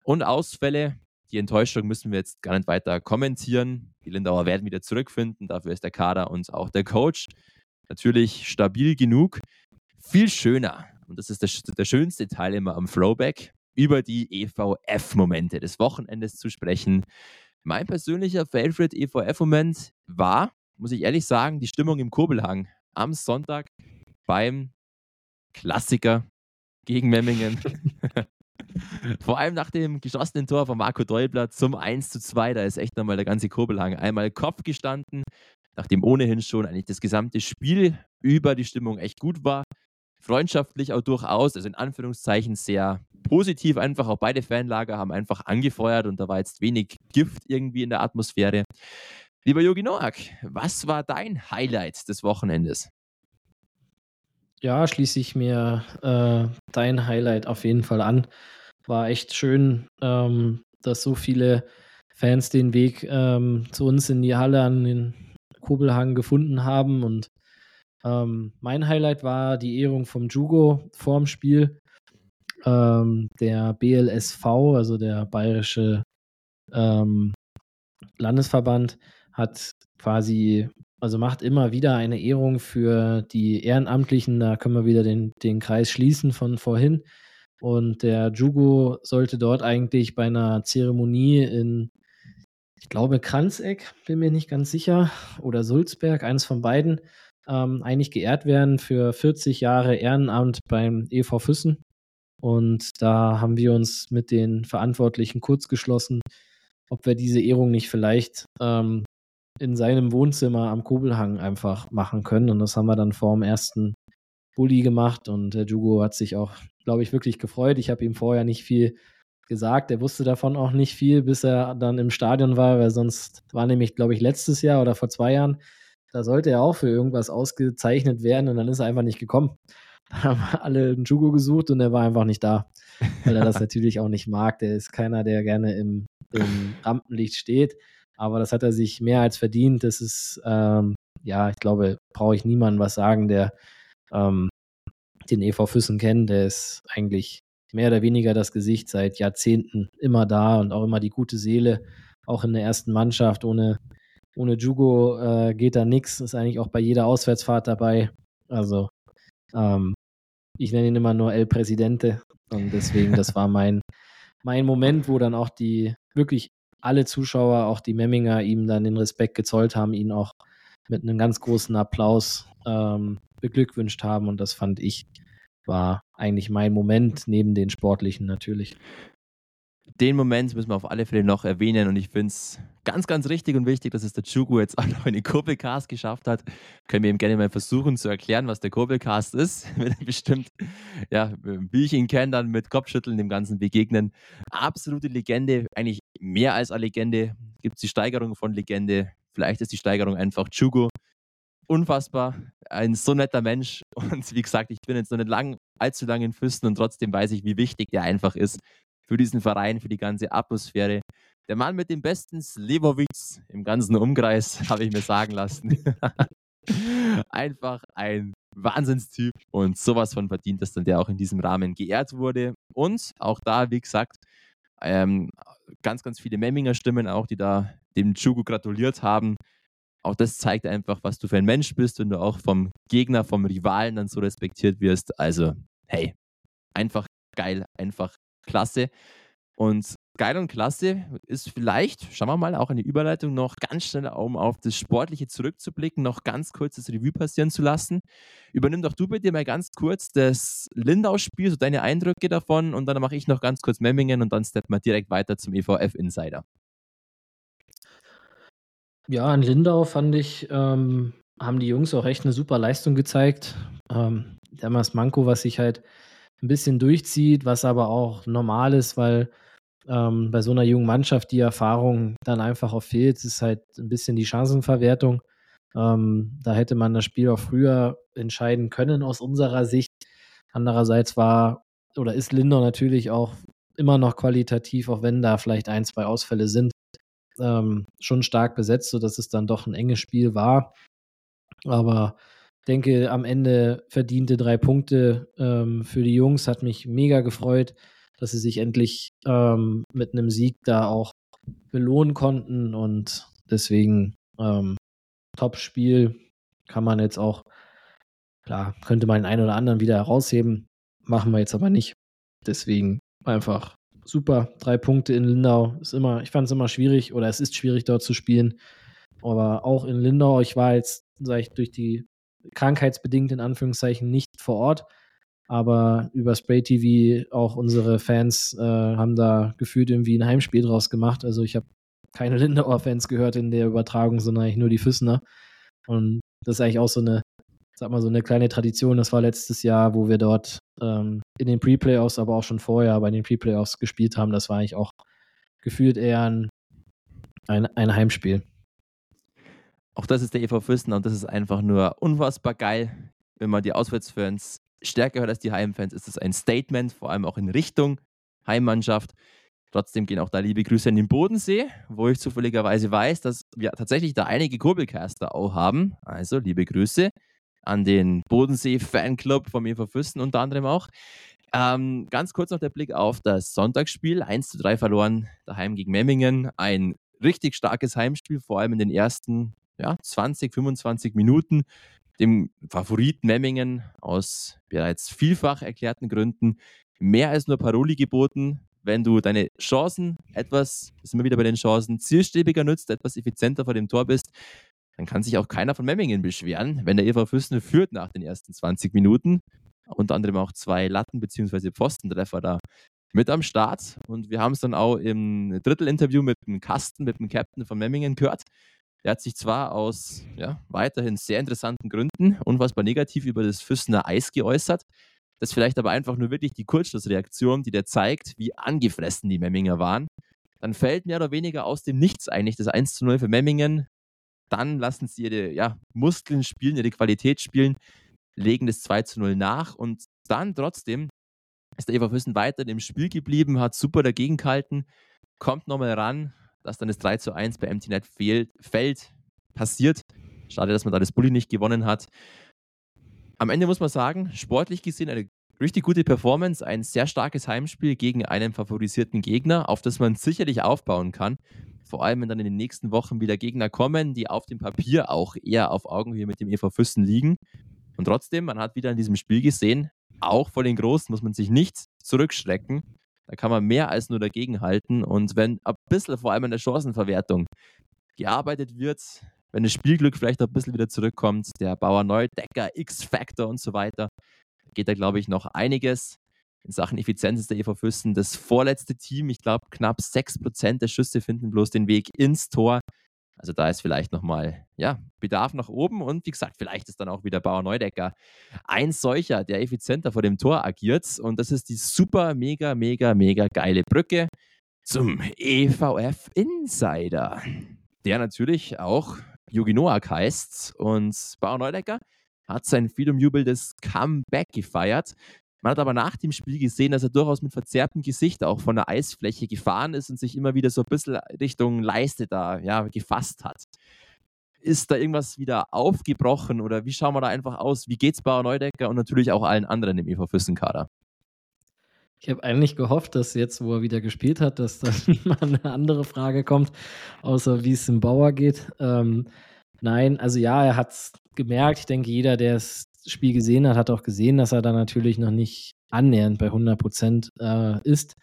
und Ausfälle. Die Enttäuschung müssen wir jetzt gar nicht weiter kommentieren. Die Lindauer werden wieder zurückfinden. Dafür ist der Kader und auch der Coach natürlich stabil genug. Viel schöner und das ist der, der schönste Teil immer am Throwback, über die EVF-Momente des Wochenendes zu sprechen. Mein persönlicher Favorite EVF-Moment war, muss ich ehrlich sagen, die Stimmung im Kurbelhang am Sonntag beim Klassiker gegen Memmingen. Vor allem nach dem geschossenen Tor von Marco Deubler zum 1 zu 2, da ist echt nochmal der ganze Kurbelhang einmal Kopf gestanden, nachdem ohnehin schon eigentlich das gesamte Spiel über die Stimmung echt gut war. Freundschaftlich auch durchaus, also in Anführungszeichen sehr positiv einfach. Auch beide Fanlager haben einfach angefeuert und da war jetzt wenig Gift irgendwie in der Atmosphäre. Lieber Jogi Noak, was war dein Highlight des Wochenendes? Ja, schließe ich mir äh, dein Highlight auf jeden Fall an. War echt schön, ähm, dass so viele Fans den Weg ähm, zu uns in die Halle an den Kobelhang gefunden haben. Und ähm, mein Highlight war die Ehrung vom Jugo vorm Spiel. Ähm, der BLSV, also der Bayerische ähm, Landesverband, hat quasi, also macht immer wieder eine Ehrung für die Ehrenamtlichen. Da können wir wieder den, den Kreis schließen von vorhin. Und der Jugo sollte dort eigentlich bei einer Zeremonie in, ich glaube, Kranzeck, bin mir nicht ganz sicher, oder Sulzberg, eines von beiden, ähm, eigentlich geehrt werden für 40 Jahre Ehrenamt beim EV Füssen. Und da haben wir uns mit den Verantwortlichen kurz geschlossen, ob wir diese Ehrung nicht vielleicht ähm, in seinem Wohnzimmer am Kobelhang einfach machen können. Und das haben wir dann vor dem ersten Bulli gemacht. Und der Jugo hat sich auch, glaube ich, wirklich gefreut. Ich habe ihm vorher nicht viel gesagt. Er wusste davon auch nicht viel, bis er dann im Stadion war, weil sonst war nämlich, glaube ich, letztes Jahr oder vor zwei Jahren, da sollte er auch für irgendwas ausgezeichnet werden und dann ist er einfach nicht gekommen. Da haben alle einen Jugo gesucht und er war einfach nicht da, weil er das natürlich auch nicht mag. Der ist keiner, der gerne im, im Rampenlicht steht. Aber das hat er sich mehr als verdient. Das ist, ähm, ja, ich glaube, brauche ich niemandem was sagen, der ähm, den EV Füssen kennt. Der ist eigentlich mehr oder weniger das Gesicht seit Jahrzehnten immer da und auch immer die gute Seele, auch in der ersten Mannschaft. Ohne, ohne Jugo äh, geht da nichts. Ist eigentlich auch bei jeder Auswärtsfahrt dabei. Also, ähm, ich nenne ihn immer nur El Presidente. Und deswegen, das war mein, mein Moment, wo dann auch die wirklich alle Zuschauer, auch die Memminger, ihm dann den Respekt gezollt haben, ihn auch mit einem ganz großen Applaus ähm, beglückwünscht haben. Und das fand ich, war eigentlich mein Moment, neben den sportlichen natürlich den Moment müssen wir auf alle Fälle noch erwähnen und ich finde es ganz, ganz richtig und wichtig, dass es der Chugu jetzt auch noch in den Kurbelcast geschafft hat. Können wir ihm gerne mal versuchen zu erklären, was der Kurbelcast ist. Wird er bestimmt, ja, wie ich ihn kenne, dann mit Kopfschütteln dem Ganzen begegnen. Absolute Legende, eigentlich mehr als eine Legende. Gibt es die Steigerung von Legende? Vielleicht ist die Steigerung einfach Chugu. Unfassbar, ein so netter Mensch und wie gesagt, ich bin jetzt noch nicht lang, allzu lange in Füssen und trotzdem weiß ich, wie wichtig der einfach ist für diesen Verein, für die ganze Atmosphäre. Der Mann mit dem besten Slivovitz im ganzen Umkreis, habe ich mir sagen lassen. Einfach ein Wahnsinnstyp und sowas von verdient, dass dann der auch in diesem Rahmen geehrt wurde. Und auch da, wie gesagt, ähm, ganz, ganz viele Memminger Stimmen auch, die da dem Chugu gratuliert haben. Auch das zeigt einfach, was du für ein Mensch bist, wenn du auch vom Gegner, vom Rivalen dann so respektiert wirst. Also, hey, einfach geil, einfach klasse. Und geil und klasse ist vielleicht, schauen wir mal, auch eine Überleitung noch ganz schnell, um auf das Sportliche zurückzublicken, noch ganz kurz das Revue passieren zu lassen. Übernimm doch du bitte mal ganz kurz das Lindau-Spiel, so deine Eindrücke davon und dann mache ich noch ganz kurz Memmingen und dann steppen wir direkt weiter zum EVF Insider. Ja, in Lindau fand ich, ähm, haben die Jungs auch echt eine super Leistung gezeigt. Ähm, damals Manko, was sich halt ein bisschen durchzieht, was aber auch normal ist, weil ähm, bei so einer jungen Mannschaft die Erfahrung dann einfach auch fehlt. Es ist halt ein bisschen die Chancenverwertung. Ähm, da hätte man das Spiel auch früher entscheiden können aus unserer Sicht. Andererseits war oder ist Lindau natürlich auch immer noch qualitativ, auch wenn da vielleicht ein, zwei Ausfälle sind, ähm, schon stark besetzt, sodass es dann doch ein enges Spiel war. Aber denke, am Ende verdiente drei Punkte ähm, für die Jungs. Hat mich mega gefreut, dass sie sich endlich ähm, mit einem Sieg da auch belohnen konnten. Und deswegen ähm, Top-Spiel kann man jetzt auch, klar, könnte man den einen oder anderen wieder herausheben. machen wir jetzt aber nicht. Deswegen einfach super. Drei Punkte in Lindau ist immer, ich fand es immer schwierig oder es ist schwierig dort zu spielen. Aber auch in Lindau, ich war jetzt, sage ich, durch die krankheitsbedingt in Anführungszeichen nicht vor Ort. Aber über Spray TV auch unsere Fans äh, haben da gefühlt irgendwie ein Heimspiel draus gemacht. Also ich habe keine Lindauer Fans gehört in der Übertragung, sondern eigentlich nur die Füssner. Und das ist eigentlich auch so eine, sag mal, so eine kleine Tradition. Das war letztes Jahr, wo wir dort ähm, in den Pre-Playoffs, aber auch schon vorher bei den Pre-Playoffs gespielt haben. Das war eigentlich auch gefühlt eher ein, ein, ein Heimspiel. Auch das ist der EV Füssen und das ist einfach nur unfassbar geil. Wenn man die Auswärtsfans stärker hört als die Heimfans, ist das ein Statement, vor allem auch in Richtung Heimmannschaft. Trotzdem gehen auch da liebe Grüße an den Bodensee, wo ich zufälligerweise weiß, dass wir tatsächlich da einige Kurbelcaster auch haben. Also liebe Grüße an den Bodensee-Fanclub vom EV Füssen unter anderem auch. Ähm, ganz kurz noch der Blick auf das Sonntagsspiel. 1 zu 3 verloren daheim gegen Memmingen. Ein richtig starkes Heimspiel, vor allem in den ersten ja, 20, 25 Minuten dem Favoriten Memmingen aus bereits vielfach erklärten Gründen mehr als nur Paroli geboten. Wenn du deine Chancen etwas, sind wir wieder bei den Chancen, zielstrebiger nutzt, etwas effizienter vor dem Tor bist, dann kann sich auch keiner von Memmingen beschweren, wenn der EV Füssen führt nach den ersten 20 Minuten. Unter anderem auch zwei Latten- bzw. Pfostentreffer da mit am Start. Und wir haben es dann auch im Drittelinterview mit dem Kasten, mit dem Captain von Memmingen gehört. Er hat sich zwar aus ja, weiterhin sehr interessanten Gründen unfassbar negativ über das Füssener Eis geäußert. Das ist vielleicht aber einfach nur wirklich die Kurzschlussreaktion, die der zeigt, wie angefressen die Memminger waren. Dann fällt mehr oder weniger aus dem Nichts eigentlich das 1 zu 0 für Memmingen. Dann lassen sie ihre ja, Muskeln spielen, ihre Qualität spielen, legen das 2 zu 0 nach und dann trotzdem ist der Eva Füssen weiter im Spiel geblieben, hat super dagegen gehalten, kommt nochmal ran, dass dann das 3 zu 1 bei MTNet fehlt, fällt, passiert. Schade, dass man da das Bulli nicht gewonnen hat. Am Ende muss man sagen, sportlich gesehen eine richtig gute Performance, ein sehr starkes Heimspiel gegen einen favorisierten Gegner, auf das man sicherlich aufbauen kann. Vor allem, wenn dann in den nächsten Wochen wieder Gegner kommen, die auf dem Papier auch eher auf Augenhöhe mit dem EV Füssen liegen. Und trotzdem, man hat wieder in diesem Spiel gesehen, auch vor den Großen muss man sich nicht zurückschrecken. Da kann man mehr als nur dagegenhalten. Und wenn ein bisschen vor allem an der Chancenverwertung gearbeitet wird, wenn das Spielglück vielleicht ein bisschen wieder zurückkommt, der Bauer Neudecker, X-Factor und so weiter, geht da, glaube ich, noch einiges. In Sachen Effizienz ist der EV Füssen das vorletzte Team. Ich glaube, knapp 6% der Schüsse finden bloß den Weg ins Tor. Also da ist vielleicht nochmal, ja, Bedarf nach oben und wie gesagt, vielleicht ist dann auch wieder Bauer Neudecker ein solcher, der effizienter vor dem Tor agiert und das ist die super, mega, mega, mega geile Brücke zum EVF Insider, der natürlich auch Yugi Noak heißt und Bauer Neudecker hat sein viel umjubeltes Comeback gefeiert man hat aber nach dem Spiel gesehen, dass er durchaus mit verzerrtem Gesicht auch von der Eisfläche gefahren ist und sich immer wieder so ein bisschen Richtung Leiste da ja, gefasst hat. Ist da irgendwas wieder aufgebrochen oder wie schauen wir da einfach aus? Wie geht's Bauer Neudecker und natürlich auch allen anderen im EV Füssen-Kader? Ich habe eigentlich gehofft, dass jetzt, wo er wieder gespielt hat, dass dann mal eine andere Frage kommt, außer wie es im Bauer geht. Ähm, nein, also ja, er hat es gemerkt. Ich denke, jeder, der es Spiel gesehen hat, hat auch gesehen, dass er da natürlich noch nicht annähernd bei 100 Prozent äh, ist.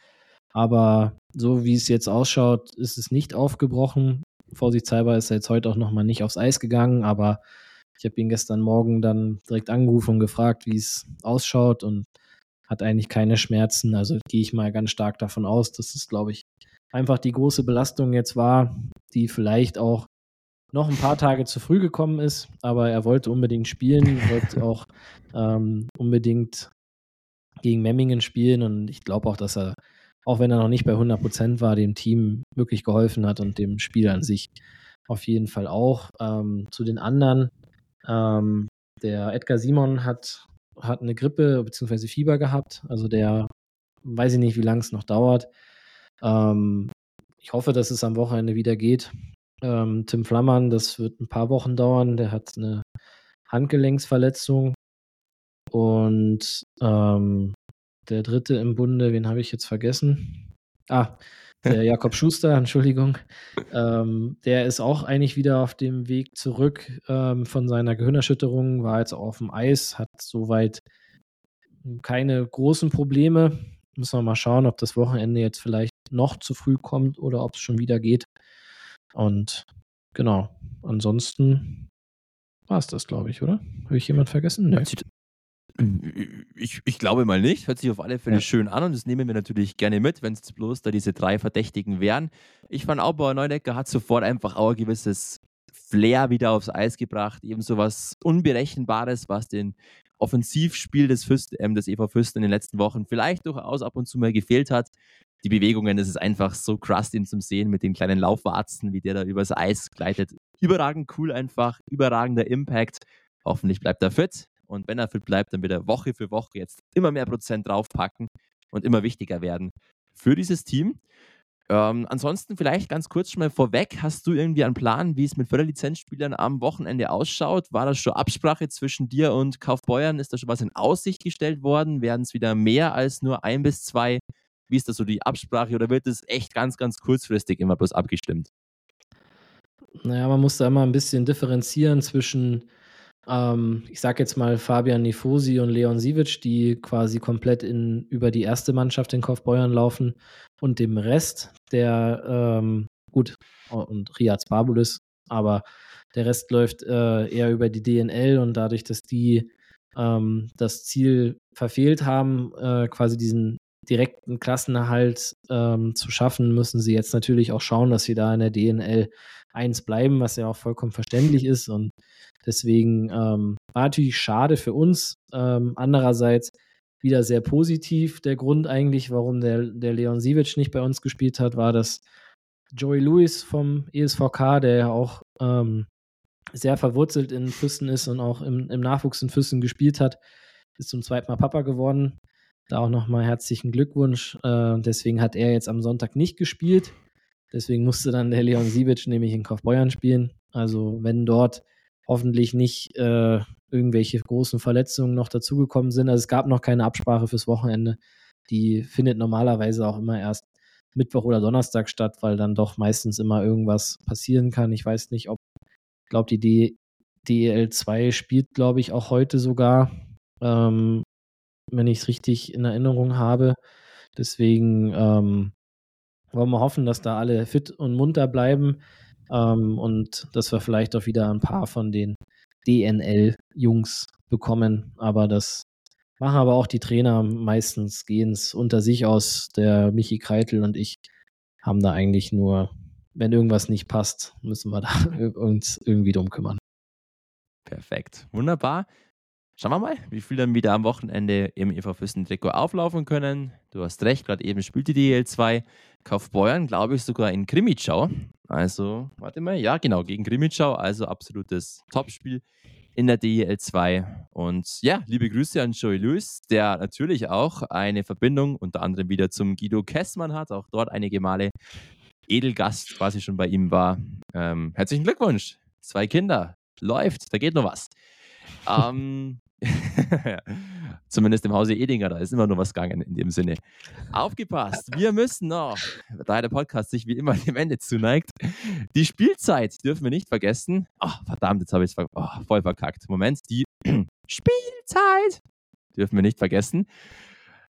Aber so wie es jetzt ausschaut, ist es nicht aufgebrochen. Vorsichtshalber ist er jetzt heute auch nochmal nicht aufs Eis gegangen, aber ich habe ihn gestern Morgen dann direkt angerufen und gefragt, wie es ausschaut und hat eigentlich keine Schmerzen. Also gehe ich mal ganz stark davon aus, dass es, glaube ich, einfach die große Belastung jetzt war, die vielleicht auch noch ein paar Tage zu früh gekommen ist, aber er wollte unbedingt spielen, wollte auch ähm, unbedingt gegen Memmingen spielen und ich glaube auch, dass er, auch wenn er noch nicht bei 100 Prozent war, dem Team wirklich geholfen hat und dem Spiel an sich auf jeden Fall auch. Ähm, zu den anderen, ähm, der Edgar Simon hat, hat eine Grippe bzw. Fieber gehabt, also der weiß ich nicht, wie lange es noch dauert. Ähm, ich hoffe, dass es am Wochenende wieder geht. Ähm, Tim Flammern, das wird ein paar Wochen dauern. Der hat eine Handgelenksverletzung. Und ähm, der dritte im Bunde, wen habe ich jetzt vergessen? Ah, der Jakob Schuster, Entschuldigung. Ähm, der ist auch eigentlich wieder auf dem Weg zurück ähm, von seiner Gehirnerschütterung, war jetzt auf dem Eis, hat soweit keine großen Probleme. Müssen wir mal schauen, ob das Wochenende jetzt vielleicht noch zu früh kommt oder ob es schon wieder geht. Und genau, ansonsten war es das, glaube ich, oder? Habe ich jemand vergessen? Nee. Ich, ich, glaube mal nicht. Hört sich auf alle Fälle ja. schön an und das nehmen wir natürlich gerne mit, wenn es bloß da diese drei Verdächtigen wären. Ich fand auch, Bauer Neudecker hat sofort einfach auch ein gewisses Flair wieder aufs Eis gebracht. Eben so was Unberechenbares, was den Offensivspiel des, Fürst, ähm, des EV Fürsten in den letzten Wochen vielleicht durchaus ab und zu mal gefehlt hat. Die Bewegungen, das ist einfach so krass, ihn zum Sehen mit den kleinen Laufwarzen, wie der da übers Eis gleitet. Überragend cool einfach, überragender Impact. Hoffentlich bleibt er fit. Und wenn er fit bleibt, dann wird er Woche für Woche jetzt immer mehr Prozent draufpacken und immer wichtiger werden für dieses Team. Ähm, ansonsten vielleicht ganz kurz schon mal vorweg, hast du irgendwie einen Plan, wie es mit Förderlizenzspielern am Wochenende ausschaut? War das schon Absprache zwischen dir und Kaufbeuern? Ist da schon was in Aussicht gestellt worden? Werden es wieder mehr als nur ein bis zwei? Wie ist da so die Absprache oder wird es echt ganz, ganz kurzfristig immer bloß abgestimmt? Naja, man muss da immer ein bisschen differenzieren zwischen ähm, ich sage jetzt mal Fabian Nifosi und Leon Sivic, die quasi komplett in, über die erste Mannschaft in Kaufbeuern laufen und dem Rest, der, ähm, gut, und Riaz Babulis, aber der Rest läuft äh, eher über die DNL und dadurch, dass die ähm, das Ziel verfehlt haben, äh, quasi diesen direkten Klassenerhalt ähm, zu schaffen, müssen sie jetzt natürlich auch schauen, dass sie da in der DNL 1 bleiben, was ja auch vollkommen verständlich ist. Und deswegen ähm, war natürlich schade für uns. Ähm, andererseits wieder sehr positiv. Der Grund eigentlich, warum der, der Leon Sivic nicht bei uns gespielt hat, war, dass Joey Lewis vom ESVK, der ja auch ähm, sehr verwurzelt in Füssen ist und auch im, im Nachwuchs in Füssen gespielt hat, ist zum zweiten Mal Papa geworden. Da auch nochmal herzlichen Glückwunsch. Äh, deswegen hat er jetzt am Sonntag nicht gespielt. Deswegen musste dann der Leon Sivic nämlich in Kaufbeuern spielen. Also wenn dort hoffentlich nicht äh, irgendwelche großen Verletzungen noch dazugekommen sind. Also es gab noch keine Absprache fürs Wochenende. Die findet normalerweise auch immer erst Mittwoch oder Donnerstag statt, weil dann doch meistens immer irgendwas passieren kann. Ich weiß nicht, ob, ich glaube, die DL2 spielt, glaube ich, auch heute sogar, ähm, wenn ich es richtig in Erinnerung habe. Deswegen ähm, wollen wir hoffen, dass da alle fit und munter bleiben ähm, und dass wir vielleicht auch wieder ein paar von den DNL-Jungs bekommen. Aber das machen aber auch die Trainer meistens, gehen es unter sich aus. Der Michi Kreitel und ich haben da eigentlich nur, wenn irgendwas nicht passt, müssen wir da uns irgendwie drum kümmern. Perfekt. Wunderbar. Schauen wir mal, wie viel dann wieder am Wochenende im EV Füssen-Trikot auflaufen können. Du hast recht, gerade eben spielt die DL2. Kaufbeuern, glaube ich, sogar in Krimitschau. Also, warte mal, ja, genau, gegen Krimitschau. Also absolutes Topspiel in der DL2. Und ja, liebe Grüße an Joey Lewis, der natürlich auch eine Verbindung unter anderem wieder zum Guido Kessmann hat. Auch dort einige Male Edelgast quasi schon bei ihm war. Ähm, herzlichen Glückwunsch. Zwei Kinder. Läuft, da geht noch was. ähm, Zumindest im Hause Edinger, da ist immer nur was gegangen in dem Sinne. Aufgepasst, wir müssen noch, da der Podcast sich wie immer dem Ende zuneigt, die Spielzeit dürfen wir nicht vergessen. Oh, verdammt, jetzt habe ich es oh, voll verkackt. Moment, die Spielzeit dürfen wir nicht vergessen.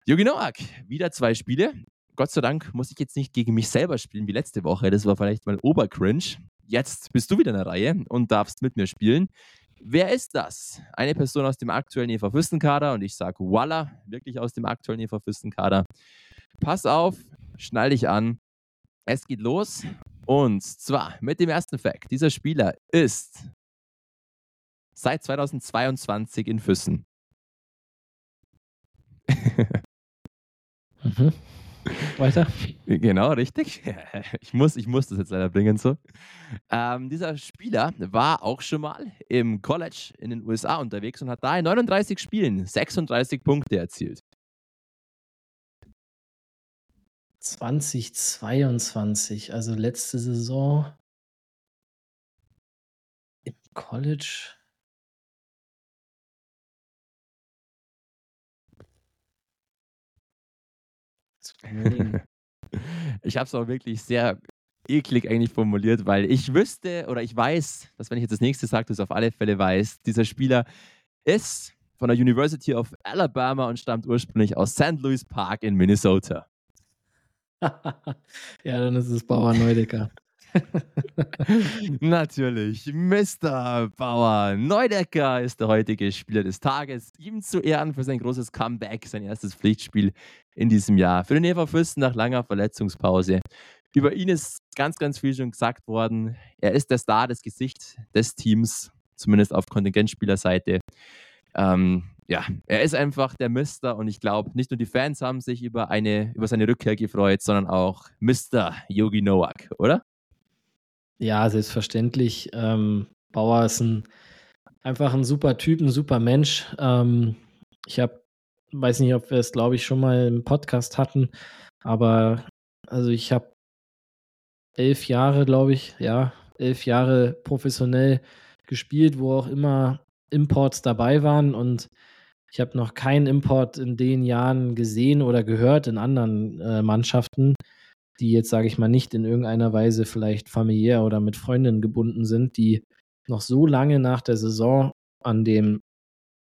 Jogi Noak, wieder zwei Spiele. Gott sei Dank muss ich jetzt nicht gegen mich selber spielen wie letzte Woche. Das war vielleicht mal obercringe. Jetzt bist du wieder in der Reihe und darfst mit mir spielen. Wer ist das? Eine Person aus dem aktuellen EV Fürstenkader und ich sage voila, wirklich aus dem aktuellen EV Fürstenkader. Pass auf, schnall dich an. Es geht los und zwar mit dem ersten Fakt. Dieser Spieler ist seit 2022 in Füssen. mhm. Weiter. Genau, richtig. Ich muss, ich muss das jetzt leider bringen so. Ähm, dieser Spieler war auch schon mal im College in den USA unterwegs und hat da in 39 Spielen 36 Punkte erzielt. 2022, also letzte Saison im College. ich habe es auch wirklich sehr eklig eigentlich formuliert, weil ich wüsste oder ich weiß, dass wenn ich jetzt das nächste sage, du es auf alle Fälle weißt, dieser Spieler ist von der University of Alabama und stammt ursprünglich aus St. Louis Park in Minnesota. ja, dann ist es Bauer Neudecker. Natürlich, Mr. Bauer Neudecker ist der heutige Spieler des Tages. Ihm zu Ehren für sein großes Comeback, sein erstes Pflichtspiel in diesem Jahr. Für den EV Fürsten nach langer Verletzungspause. Über ihn ist ganz, ganz viel schon gesagt worden. Er ist der Star, das Gesicht des Teams, zumindest auf Kontingentspielerseite. Ähm, ja, er ist einfach der Mister und ich glaube, nicht nur die Fans haben sich über, eine, über seine Rückkehr gefreut, sondern auch Mr. Yogi Nowak, oder? Ja, selbstverständlich. Ähm, Bauer ist ein, einfach ein super Typ, ein super Mensch. Ähm, ich habe, weiß nicht, ob wir es, glaube ich, schon mal im Podcast hatten, aber also ich habe elf Jahre, glaube ich, ja, elf Jahre professionell gespielt, wo auch immer Imports dabei waren und ich habe noch keinen Import in den Jahren gesehen oder gehört in anderen äh, Mannschaften, die jetzt, sage ich mal, nicht in irgendeiner Weise vielleicht familiär oder mit Freundinnen gebunden sind, die noch so lange nach der Saison an dem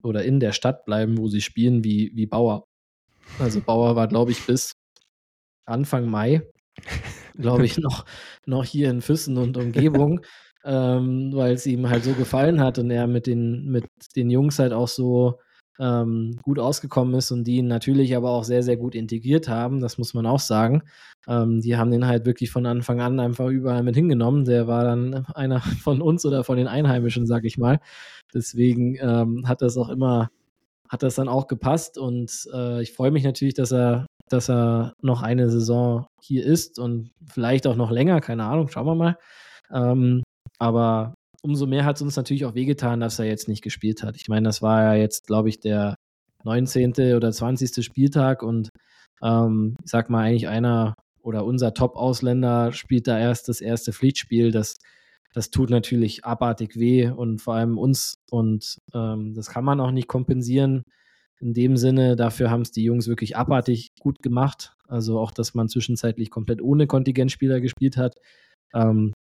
oder in der Stadt bleiben, wo sie spielen, wie, wie Bauer. Also Bauer war, glaube ich, bis Anfang Mai, glaube ich, noch, noch hier in Füssen und Umgebung, ähm, weil es ihm halt so gefallen hat und er mit den, mit den Jungs halt auch so ähm, gut ausgekommen ist und die ihn natürlich aber auch sehr, sehr gut integriert haben, das muss man auch sagen. Ähm, die haben den halt wirklich von Anfang an einfach überall mit hingenommen. Der war dann einer von uns oder von den Einheimischen, sag ich mal. Deswegen ähm, hat das auch immer, hat das dann auch gepasst und äh, ich freue mich natürlich, dass er, dass er noch eine Saison hier ist und vielleicht auch noch länger, keine Ahnung, schauen wir mal. Ähm, aber umso mehr hat es uns natürlich auch wehgetan, dass er jetzt nicht gespielt hat. Ich meine, das war ja jetzt, glaube ich, der 19. oder 20. Spieltag und ähm, ich sag mal, eigentlich einer oder unser Top-Ausländer spielt da erst das erste Pflichtspiel. Das, das tut natürlich abartig weh und vor allem uns. Und ähm, das kann man auch nicht kompensieren. In dem Sinne, dafür haben es die Jungs wirklich abartig gut gemacht. Also auch, dass man zwischenzeitlich komplett ohne Kontingentspieler gespielt hat. Ähm,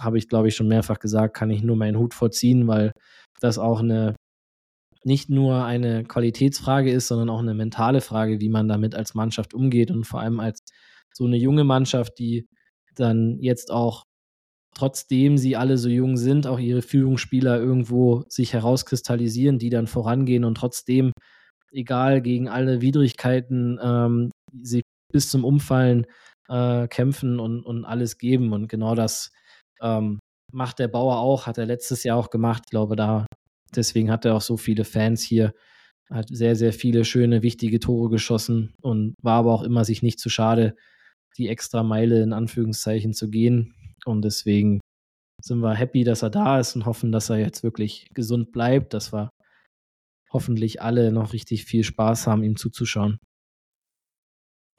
habe ich, glaube ich, schon mehrfach gesagt, kann ich nur meinen Hut vorziehen, weil das auch eine nicht nur eine Qualitätsfrage ist, sondern auch eine mentale Frage, wie man damit als Mannschaft umgeht und vor allem als so eine junge Mannschaft, die dann jetzt auch, trotzdem sie alle so jung sind, auch ihre Führungsspieler irgendwo sich herauskristallisieren, die dann vorangehen und trotzdem, egal gegen alle Widrigkeiten, ähm, sie bis zum Umfallen äh, kämpfen und, und alles geben. Und genau das ähm, macht der Bauer auch, hat er letztes Jahr auch gemacht. Ich glaube, da deswegen hat er auch so viele Fans hier. Hat sehr, sehr viele schöne, wichtige Tore geschossen und war aber auch immer sich nicht zu schade, die extra Meile in Anführungszeichen zu gehen. Und deswegen sind wir happy, dass er da ist und hoffen, dass er jetzt wirklich gesund bleibt, dass wir hoffentlich alle noch richtig viel Spaß haben, ihm zuzuschauen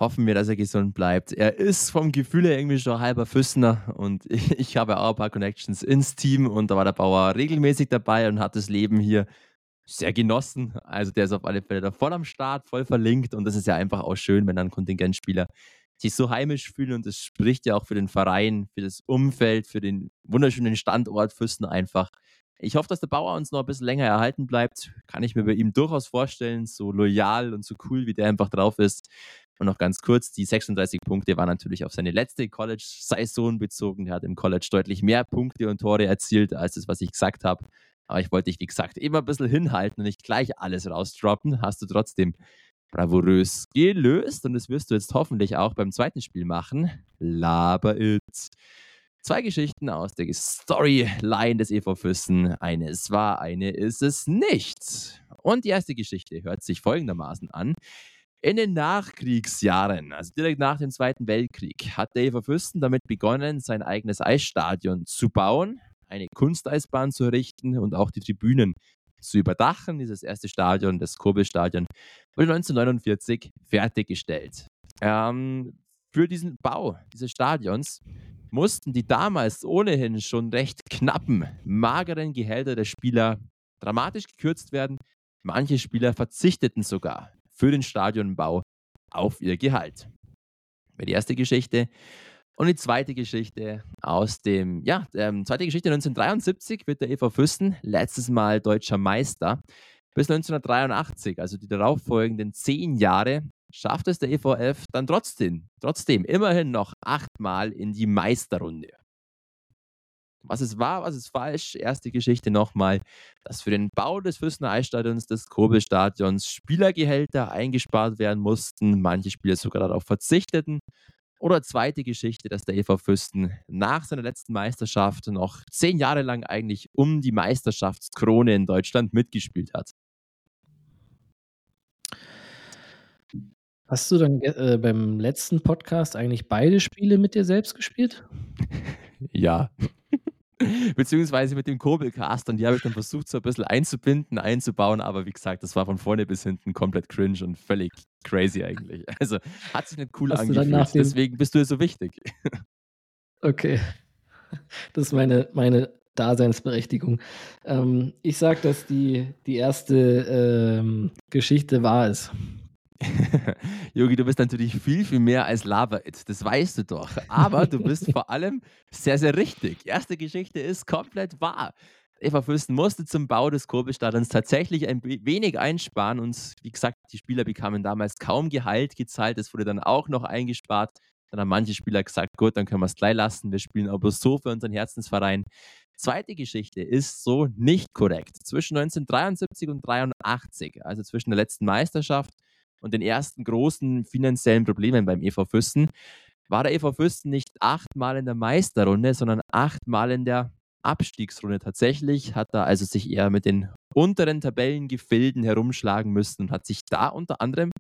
hoffen wir, dass er gesund bleibt. Er ist vom Gefühl her irgendwie schon halber Füssner und ich, ich habe auch ein paar Connections ins Team und da war der Bauer regelmäßig dabei und hat das Leben hier sehr genossen. Also der ist auf alle Fälle da voll am Start, voll verlinkt und das ist ja einfach auch schön, wenn dann Kontingentspieler sich so heimisch fühlen und das spricht ja auch für den Verein, für das Umfeld, für den wunderschönen Standort Füssen einfach. Ich hoffe, dass der Bauer uns noch ein bisschen länger erhalten bleibt. Kann ich mir bei ihm durchaus vorstellen, so loyal und so cool, wie der einfach drauf ist. Und noch ganz kurz, die 36 Punkte waren natürlich auf seine letzte College-Saison bezogen. Er hat im College deutlich mehr Punkte und Tore erzielt, als das, was ich gesagt habe. Aber ich wollte dich, wie gesagt, immer ein bisschen hinhalten und nicht gleich alles rausdroppen. Hast du trotzdem bravourös gelöst und das wirst du jetzt hoffentlich auch beim zweiten Spiel machen. Laber it. Zwei Geschichten aus der Storyline des EV Füssen. Eine ist wahr, eine ist es nicht. Und die erste Geschichte hört sich folgendermaßen an. In den Nachkriegsjahren, also direkt nach dem Zweiten Weltkrieg, hat Dave Fürsten damit begonnen, sein eigenes Eisstadion zu bauen, eine Kunsteisbahn zu errichten und auch die Tribünen zu überdachen. Dieses erste Stadion, das Kurbelstadion, wurde 1949 fertiggestellt. Ähm, für diesen Bau dieses Stadions mussten die damals ohnehin schon recht knappen, mageren Gehälter der Spieler dramatisch gekürzt werden. Manche Spieler verzichteten sogar für den Stadionbau auf ihr Gehalt. Wäre die erste Geschichte. Und die zweite Geschichte aus dem, ja, ähm, zweite Geschichte 1973 wird der EV Füssen letztes Mal deutscher Meister. Bis 1983, also die darauffolgenden zehn Jahre, schafft es der EVF dann trotzdem, trotzdem immerhin noch achtmal in die Meisterrunde. Was ist wahr, was ist falsch? Erste Geschichte nochmal, dass für den Bau des Füßner Eisstadions, des Kurbelstadions, Spielergehälter eingespart werden mussten, manche Spieler sogar darauf verzichteten. Oder zweite Geschichte, dass der EV Fürsten nach seiner letzten Meisterschaft noch zehn Jahre lang eigentlich um die Meisterschaftskrone in Deutschland mitgespielt hat. Hast du dann äh, beim letzten Podcast eigentlich beide Spiele mit dir selbst gespielt? ja. Beziehungsweise mit dem Kurbelcast und die habe ich dann versucht, so ein bisschen einzubinden, einzubauen, aber wie gesagt, das war von vorne bis hinten komplett cringe und völlig crazy eigentlich. Also hat sich nicht cool Hast angefühlt, deswegen bist du ja so wichtig. Okay. Das ist meine, meine Daseinsberechtigung. Ähm, ich sage, dass die, die erste ähm, Geschichte wahr ist. Yogi, du bist natürlich viel, viel mehr als Lava-It, das weißt du doch. Aber du bist vor allem sehr, sehr richtig. Erste Geschichte ist komplett wahr. Eva Fürsten musste zum Bau des Kurbelstadions tatsächlich ein wenig einsparen und wie gesagt, die Spieler bekamen damals kaum Gehalt gezahlt, es wurde dann auch noch eingespart. Dann haben manche Spieler gesagt, gut, dann können wir es gleich lassen, wir spielen aber so für unseren Herzensverein. Zweite Geschichte ist so nicht korrekt. Zwischen 1973 und 1983, also zwischen der letzten Meisterschaft und den ersten großen finanziellen Problemen beim EV Füssen, war der EV Füssen nicht achtmal in der Meisterrunde, sondern achtmal in der Abstiegsrunde. Tatsächlich hat er also sich eher mit den unteren Tabellengefilden herumschlagen müssen und hat sich da unter anderem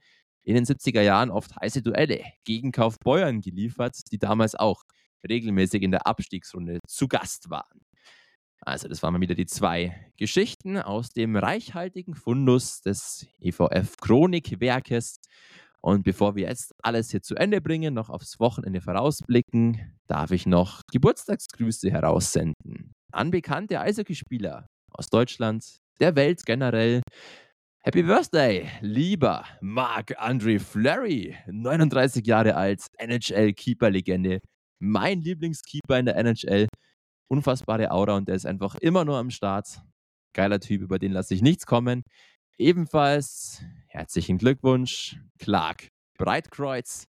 in den 70er Jahren oft heiße Duelle gegen Kaufbeuern geliefert, die damals auch regelmäßig in der Abstiegsrunde zu Gast waren. Also, das waren mal wieder die zwei Geschichten aus dem reichhaltigen Fundus des EVF Chronikwerkes. Und bevor wir jetzt alles hier zu Ende bringen, noch aufs Wochenende vorausblicken, darf ich noch Geburtstagsgrüße heraussenden an bekannte Eishockeyspieler aus Deutschland, der Welt generell. Happy Birthday, lieber Marc-André Fleury, 39 Jahre alt, NHL-Keeper-Legende, mein Lieblingskeeper in der NHL unfassbare Aura und der ist einfach immer nur am Start. Geiler Typ, über den lasse ich nichts kommen. Ebenfalls herzlichen Glückwunsch, Clark Breitkreuz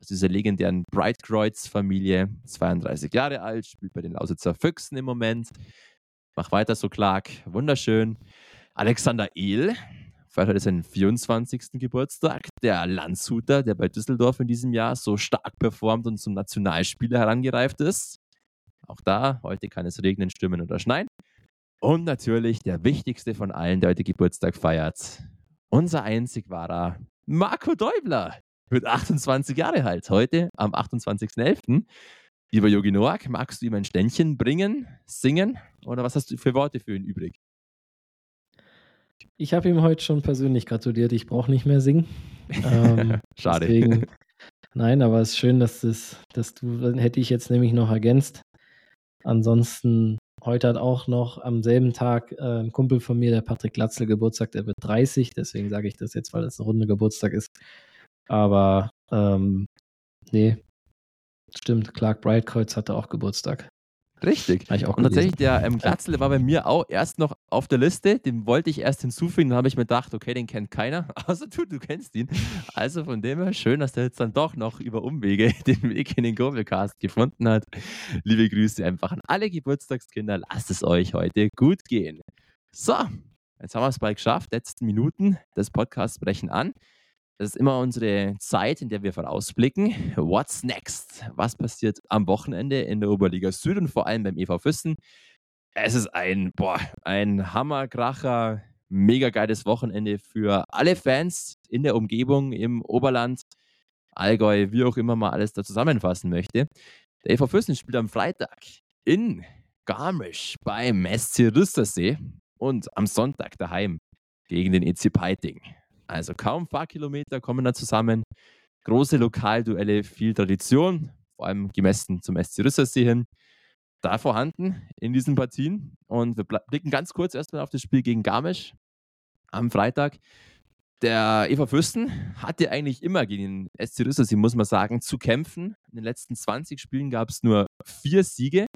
aus dieser legendären Breitkreuz-Familie, 32 Jahre alt, spielt bei den Lausitzer Füchsen im Moment. Mach weiter so, Clark. Wunderschön. Alexander Ehl feiert heute seinen 24. Geburtstag. Der Landshuter, der bei Düsseldorf in diesem Jahr so stark performt und zum Nationalspieler herangereift ist. Auch da, heute kann es regnen, stürmen oder schneien. Und natürlich der wichtigste von allen, der heute Geburtstag feiert. Unser einzig wahrer Marco Däubler wird 28 Jahre alt. Heute am 28.11. Lieber Yogi Noak, magst du ihm ein Ständchen bringen, singen oder was hast du für Worte für ihn übrig? Ich habe ihm heute schon persönlich gratuliert. Ich brauche nicht mehr singen. Ähm, Schade. Deswegen, nein, aber es ist schön, dass, das, dass du, hätte ich jetzt nämlich noch ergänzt, Ansonsten, heute hat auch noch am selben Tag äh, ein Kumpel von mir, der Patrick Glatzel, Geburtstag, der wird 30, deswegen sage ich das jetzt, weil es ein runde Geburtstag ist. Aber ähm, nee, stimmt, Clark Breitkreuz hatte auch Geburtstag. Richtig. Und tatsächlich, der ähm, Glatzel war bei mir auch erst noch auf der Liste. Den wollte ich erst hinzufügen. Dann habe ich mir gedacht, okay, den kennt keiner. Außer du, du kennst ihn. Also von dem her schön, dass der jetzt dann doch noch über Umwege den Weg in den Kurbelcast gefunden hat. Liebe Grüße einfach an alle Geburtstagskinder. Lasst es euch heute gut gehen. So, jetzt haben wir es bald geschafft. Letzten Minuten des Podcasts brechen an. Das ist immer unsere Zeit, in der wir vorausblicken. What's next? Was passiert am Wochenende in der Oberliga Süd und vor allem beim EV Füssen? Es ist ein, boah, ein Hammerkracher, mega geiles Wochenende für alle Fans in der Umgebung, im Oberland, Allgäu, wie auch immer man alles da zusammenfassen möchte. Der EV Füssen spielt am Freitag in Garmisch beim SC Rüstersee und am Sonntag daheim gegen den EC Peiting. Also kaum ein paar Kilometer kommen da zusammen. Große Lokalduelle, viel Tradition, vor allem gemessen zum SC Rüssersee hin, da vorhanden in diesen Partien. Und wir blicken ganz kurz erstmal auf das Spiel gegen Garmisch am Freitag. Der Eva Fürsten hatte eigentlich immer gegen den SC Rüssersee, muss man sagen, zu kämpfen. In den letzten 20 Spielen gab es nur vier Siege.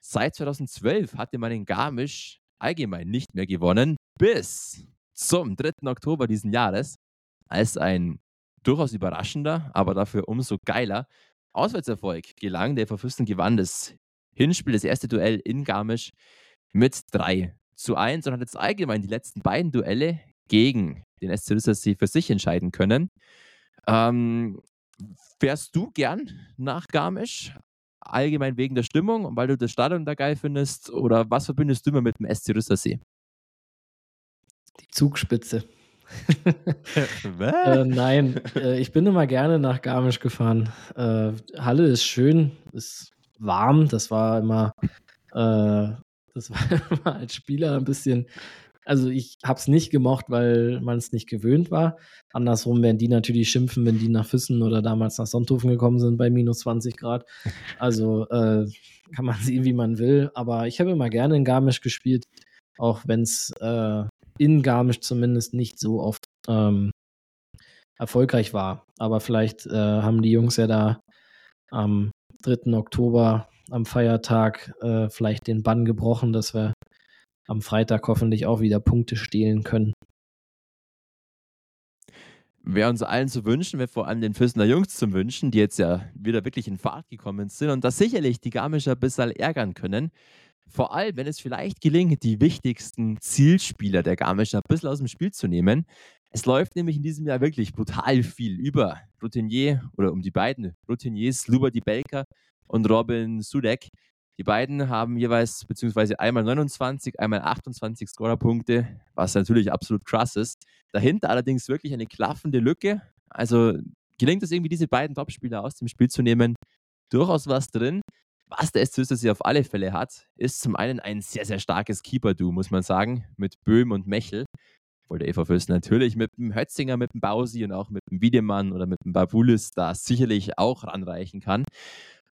Seit 2012 hatte man in Garmisch allgemein nicht mehr gewonnen, bis zum 3. Oktober diesen Jahres als ein durchaus überraschender, aber dafür umso geiler Auswärtserfolg gelang. Der Verfüsten gewann das Hinspiel, das erste Duell in Garmisch mit 3 zu 1 und hat jetzt allgemein die letzten beiden Duelle gegen den SC Rüssersee für sich entscheiden können. Ähm, fährst du gern nach Garmisch? Allgemein wegen der Stimmung, weil du das Stadion da geil findest? Oder was verbindest du immer mit dem SC Rüssersee? Die Zugspitze. äh, nein, äh, ich bin immer gerne nach Garmisch gefahren. Äh, Halle ist schön, ist warm. Das war immer, äh, das war immer als Spieler ein bisschen. Also ich habe es nicht gemocht, weil man es nicht gewöhnt war. Andersrum werden die natürlich schimpfen, wenn die nach Füssen oder damals nach Sonthofen gekommen sind bei minus 20 Grad. Also äh, kann man sehen, wie man will. Aber ich habe immer gerne in Garmisch gespielt, auch wenn es äh, in Garmisch zumindest nicht so oft ähm, erfolgreich war. Aber vielleicht äh, haben die Jungs ja da am 3. Oktober, am Feiertag, äh, vielleicht den Bann gebrochen, dass wir am Freitag hoffentlich auch wieder Punkte stehlen können. Wäre uns allen zu wünschen, wäre vor allem den Füssener Jungs zu wünschen, die jetzt ja wieder wirklich in Fahrt gekommen sind und das sicherlich die Garmischer bisschen ärgern können. Vor allem, wenn es vielleicht gelingt, die wichtigsten Zielspieler der Garmischer ein bisschen aus dem Spiel zu nehmen. Es läuft nämlich in diesem Jahr wirklich brutal viel über Routinier oder um die beiden Routiniers, Luba Belka und Robin Sudek. Die beiden haben jeweils beziehungsweise einmal 29, einmal 28 Scorerpunkte, was natürlich absolut krass ist. Dahinter allerdings wirklich eine klaffende Lücke. Also gelingt es irgendwie, diese beiden Topspieler aus dem Spiel zu nehmen, durchaus was drin. Was der SC sie auf alle Fälle hat, ist zum einen ein sehr, sehr starkes Keeper-Duo, muss man sagen, mit Böhm und Mechel. Obwohl der Eva Fürst natürlich mit dem Hötzinger, mit dem Bausi und auch mit dem Wiedemann oder mit dem Babulis da sicherlich auch ranreichen kann.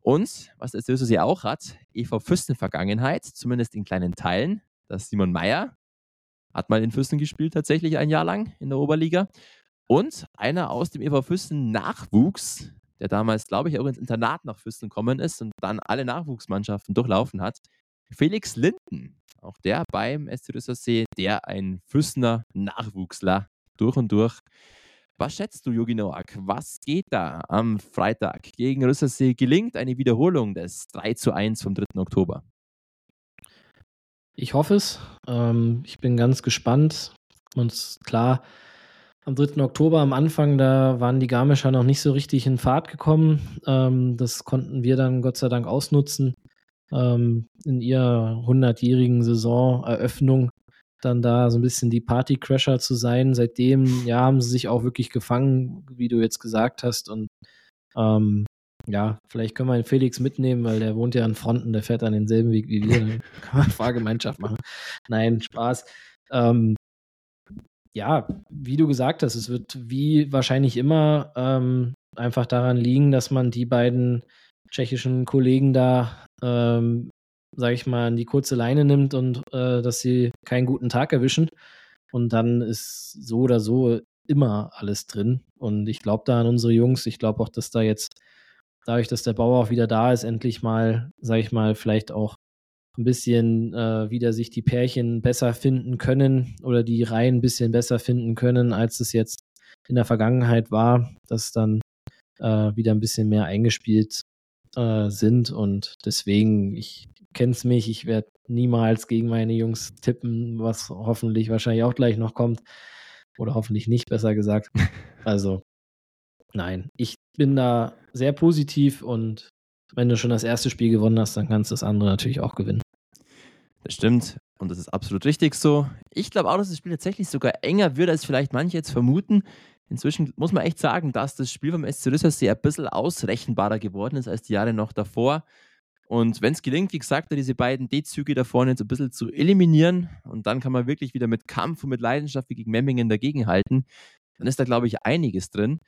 Und was der SC sie auch hat, Eva Fürsten-Vergangenheit, zumindest in kleinen Teilen. Das Simon Meyer hat mal in Fürsten gespielt, tatsächlich ein Jahr lang in der Oberliga. Und einer aus dem Eva Fürsten Nachwuchs, der damals, glaube ich, auch ins Internat nach Füssen gekommen ist und dann alle Nachwuchsmannschaften durchlaufen hat. Felix Linden, auch der beim SC der ein Füssener Nachwuchsler durch und durch. Was schätzt du, Jogi Noack? Was geht da am Freitag gegen Rüssersee? Gelingt eine Wiederholung des 3 zu 1 vom 3. Oktober? Ich hoffe es. Ähm, ich bin ganz gespannt. Und klar, am 3. Oktober am Anfang, da waren die Garmischer noch nicht so richtig in Fahrt gekommen. Ähm, das konnten wir dann Gott sei Dank ausnutzen. Ähm, in ihrer 100-jährigen Saisoneröffnung dann da so ein bisschen die Partycrasher zu sein. Seitdem, ja, haben sie sich auch wirklich gefangen, wie du jetzt gesagt hast. Und ähm, ja, vielleicht können wir den Felix mitnehmen, weil der wohnt ja an Fronten, der fährt dann denselben Weg wie wir. Dann kann man Fahrgemeinschaft machen. Nein, Spaß. Ähm, ja, wie du gesagt hast, es wird wie wahrscheinlich immer ähm, einfach daran liegen, dass man die beiden tschechischen Kollegen da, ähm, sage ich mal, in die kurze Leine nimmt und äh, dass sie keinen guten Tag erwischen. Und dann ist so oder so immer alles drin. Und ich glaube da an unsere Jungs. Ich glaube auch, dass da jetzt, dadurch, dass der Bauer auch wieder da ist, endlich mal, sage ich mal, vielleicht auch ein bisschen äh, wieder sich die Pärchen besser finden können oder die Reihen ein bisschen besser finden können, als es jetzt in der Vergangenheit war, dass dann äh, wieder ein bisschen mehr eingespielt äh, sind und deswegen, ich kenne es mich, ich werde niemals gegen meine Jungs tippen, was hoffentlich wahrscheinlich auch gleich noch kommt oder hoffentlich nicht, besser gesagt. Also nein, ich bin da sehr positiv und wenn du schon das erste Spiel gewonnen hast, dann kannst du das andere natürlich auch gewinnen. Das stimmt. Und das ist absolut richtig so. Ich glaube auch, dass das Spiel tatsächlich sogar enger wird, als vielleicht manche jetzt vermuten. Inzwischen muss man echt sagen, dass das Spiel vom SC Rüssersee ein bisschen ausrechenbarer geworden ist als die Jahre noch davor. Und wenn es gelingt, wie gesagt, diese beiden D-Züge da vorne jetzt ein bisschen zu eliminieren und dann kann man wirklich wieder mit Kampf und mit Leidenschaft wie gegen Memmingen dagegenhalten, dann ist da, glaube ich, einiges drin.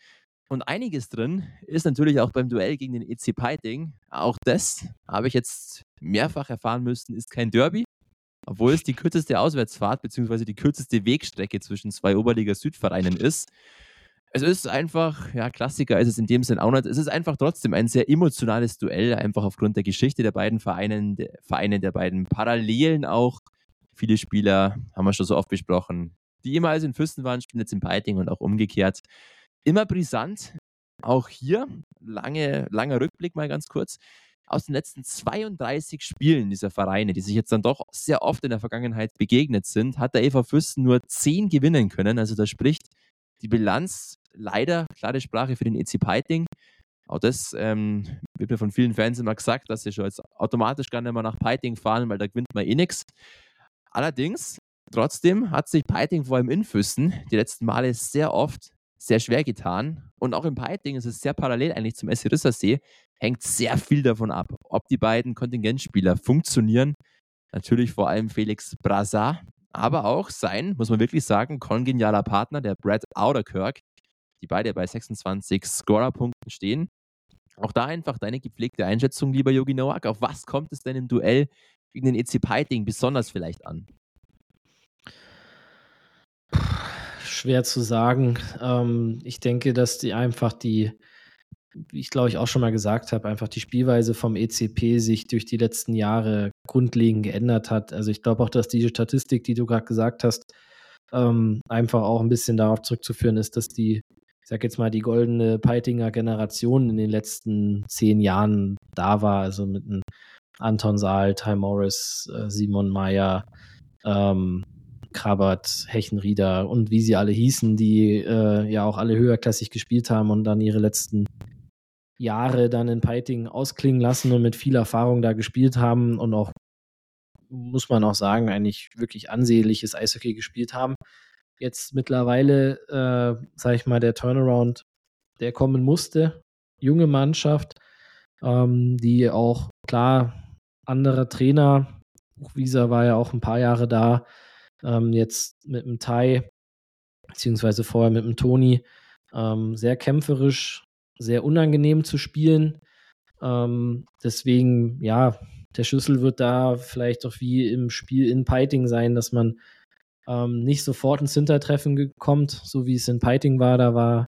Und einiges drin ist natürlich auch beim Duell gegen den EC Piting. Auch das habe ich jetzt mehrfach erfahren müssen, ist kein Derby, obwohl es die kürzeste Auswärtsfahrt bzw. die kürzeste Wegstrecke zwischen zwei Oberliga-Südvereinen ist. Es ist einfach, ja, Klassiker ist es in dem Sinn auch nicht. Es ist einfach trotzdem ein sehr emotionales Duell, einfach aufgrund der Geschichte der beiden Vereine, der Vereine der beiden Parallelen auch. Viele Spieler haben wir schon so oft besprochen, die ehemals in Fürsten waren, spielen jetzt in Peiting und auch umgekehrt. Immer brisant. Auch hier, lange, langer Rückblick mal ganz kurz. Aus den letzten 32 Spielen dieser Vereine, die sich jetzt dann doch sehr oft in der Vergangenheit begegnet sind, hat der EV Fürsten nur 10 gewinnen können. Also da spricht die Bilanz leider klare Sprache für den EC Peiting. Auch das ähm, wird mir von vielen Fans immer gesagt, dass sie schon jetzt automatisch gar nicht mehr nach Peiting fahren, weil da gewinnt man eh nichts. Allerdings, trotzdem hat sich Peiting vor allem in Füssen die letzten Male sehr oft sehr schwer getan. Und auch im Peiting ist es sehr parallel eigentlich zum SC Rissersee. Hängt sehr viel davon ab, ob die beiden Kontingentspieler funktionieren. Natürlich vor allem Felix Braza, aber auch sein, muss man wirklich sagen, kongenialer Partner, der Brad Ouderkirk, die beide bei 26 Scorerpunkten stehen. Auch da einfach deine gepflegte Einschätzung, lieber Yogi Nowak. Auf was kommt es denn im Duell gegen den EC Piting besonders vielleicht an? Schwer zu sagen. Ähm, ich denke, dass die einfach die, wie ich glaube ich auch schon mal gesagt habe, einfach die Spielweise vom ECP sich durch die letzten Jahre grundlegend geändert hat. Also ich glaube auch, dass diese Statistik, die du gerade gesagt hast, ähm, einfach auch ein bisschen darauf zurückzuführen ist, dass die ich sag jetzt mal, die goldene Peitinger Generation in den letzten zehn Jahren da war, also mit einem Anton Saal, Ty Morris, äh, Simon Meyer, ähm, Krabbert, Hechenrieder und wie sie alle hießen, die äh, ja auch alle höherklassig gespielt haben und dann ihre letzten Jahre dann in Peiting ausklingen lassen und mit viel Erfahrung da gespielt haben und auch, muss man auch sagen, eigentlich wirklich ansehnliches Eishockey gespielt haben jetzt mittlerweile, äh, sage ich mal, der Turnaround, der kommen musste. Junge Mannschaft, ähm, die auch klar anderer Trainer, Buchwieser war ja auch ein paar Jahre da, ähm, jetzt mit dem Tai, beziehungsweise vorher mit dem Toni, ähm, sehr kämpferisch, sehr unangenehm zu spielen. Ähm, deswegen, ja, der Schlüssel wird da vielleicht auch wie im Spiel in Piting sein, dass man ähm, nicht sofort ins Hintertreffen kommt, so wie es in Piting war. Da war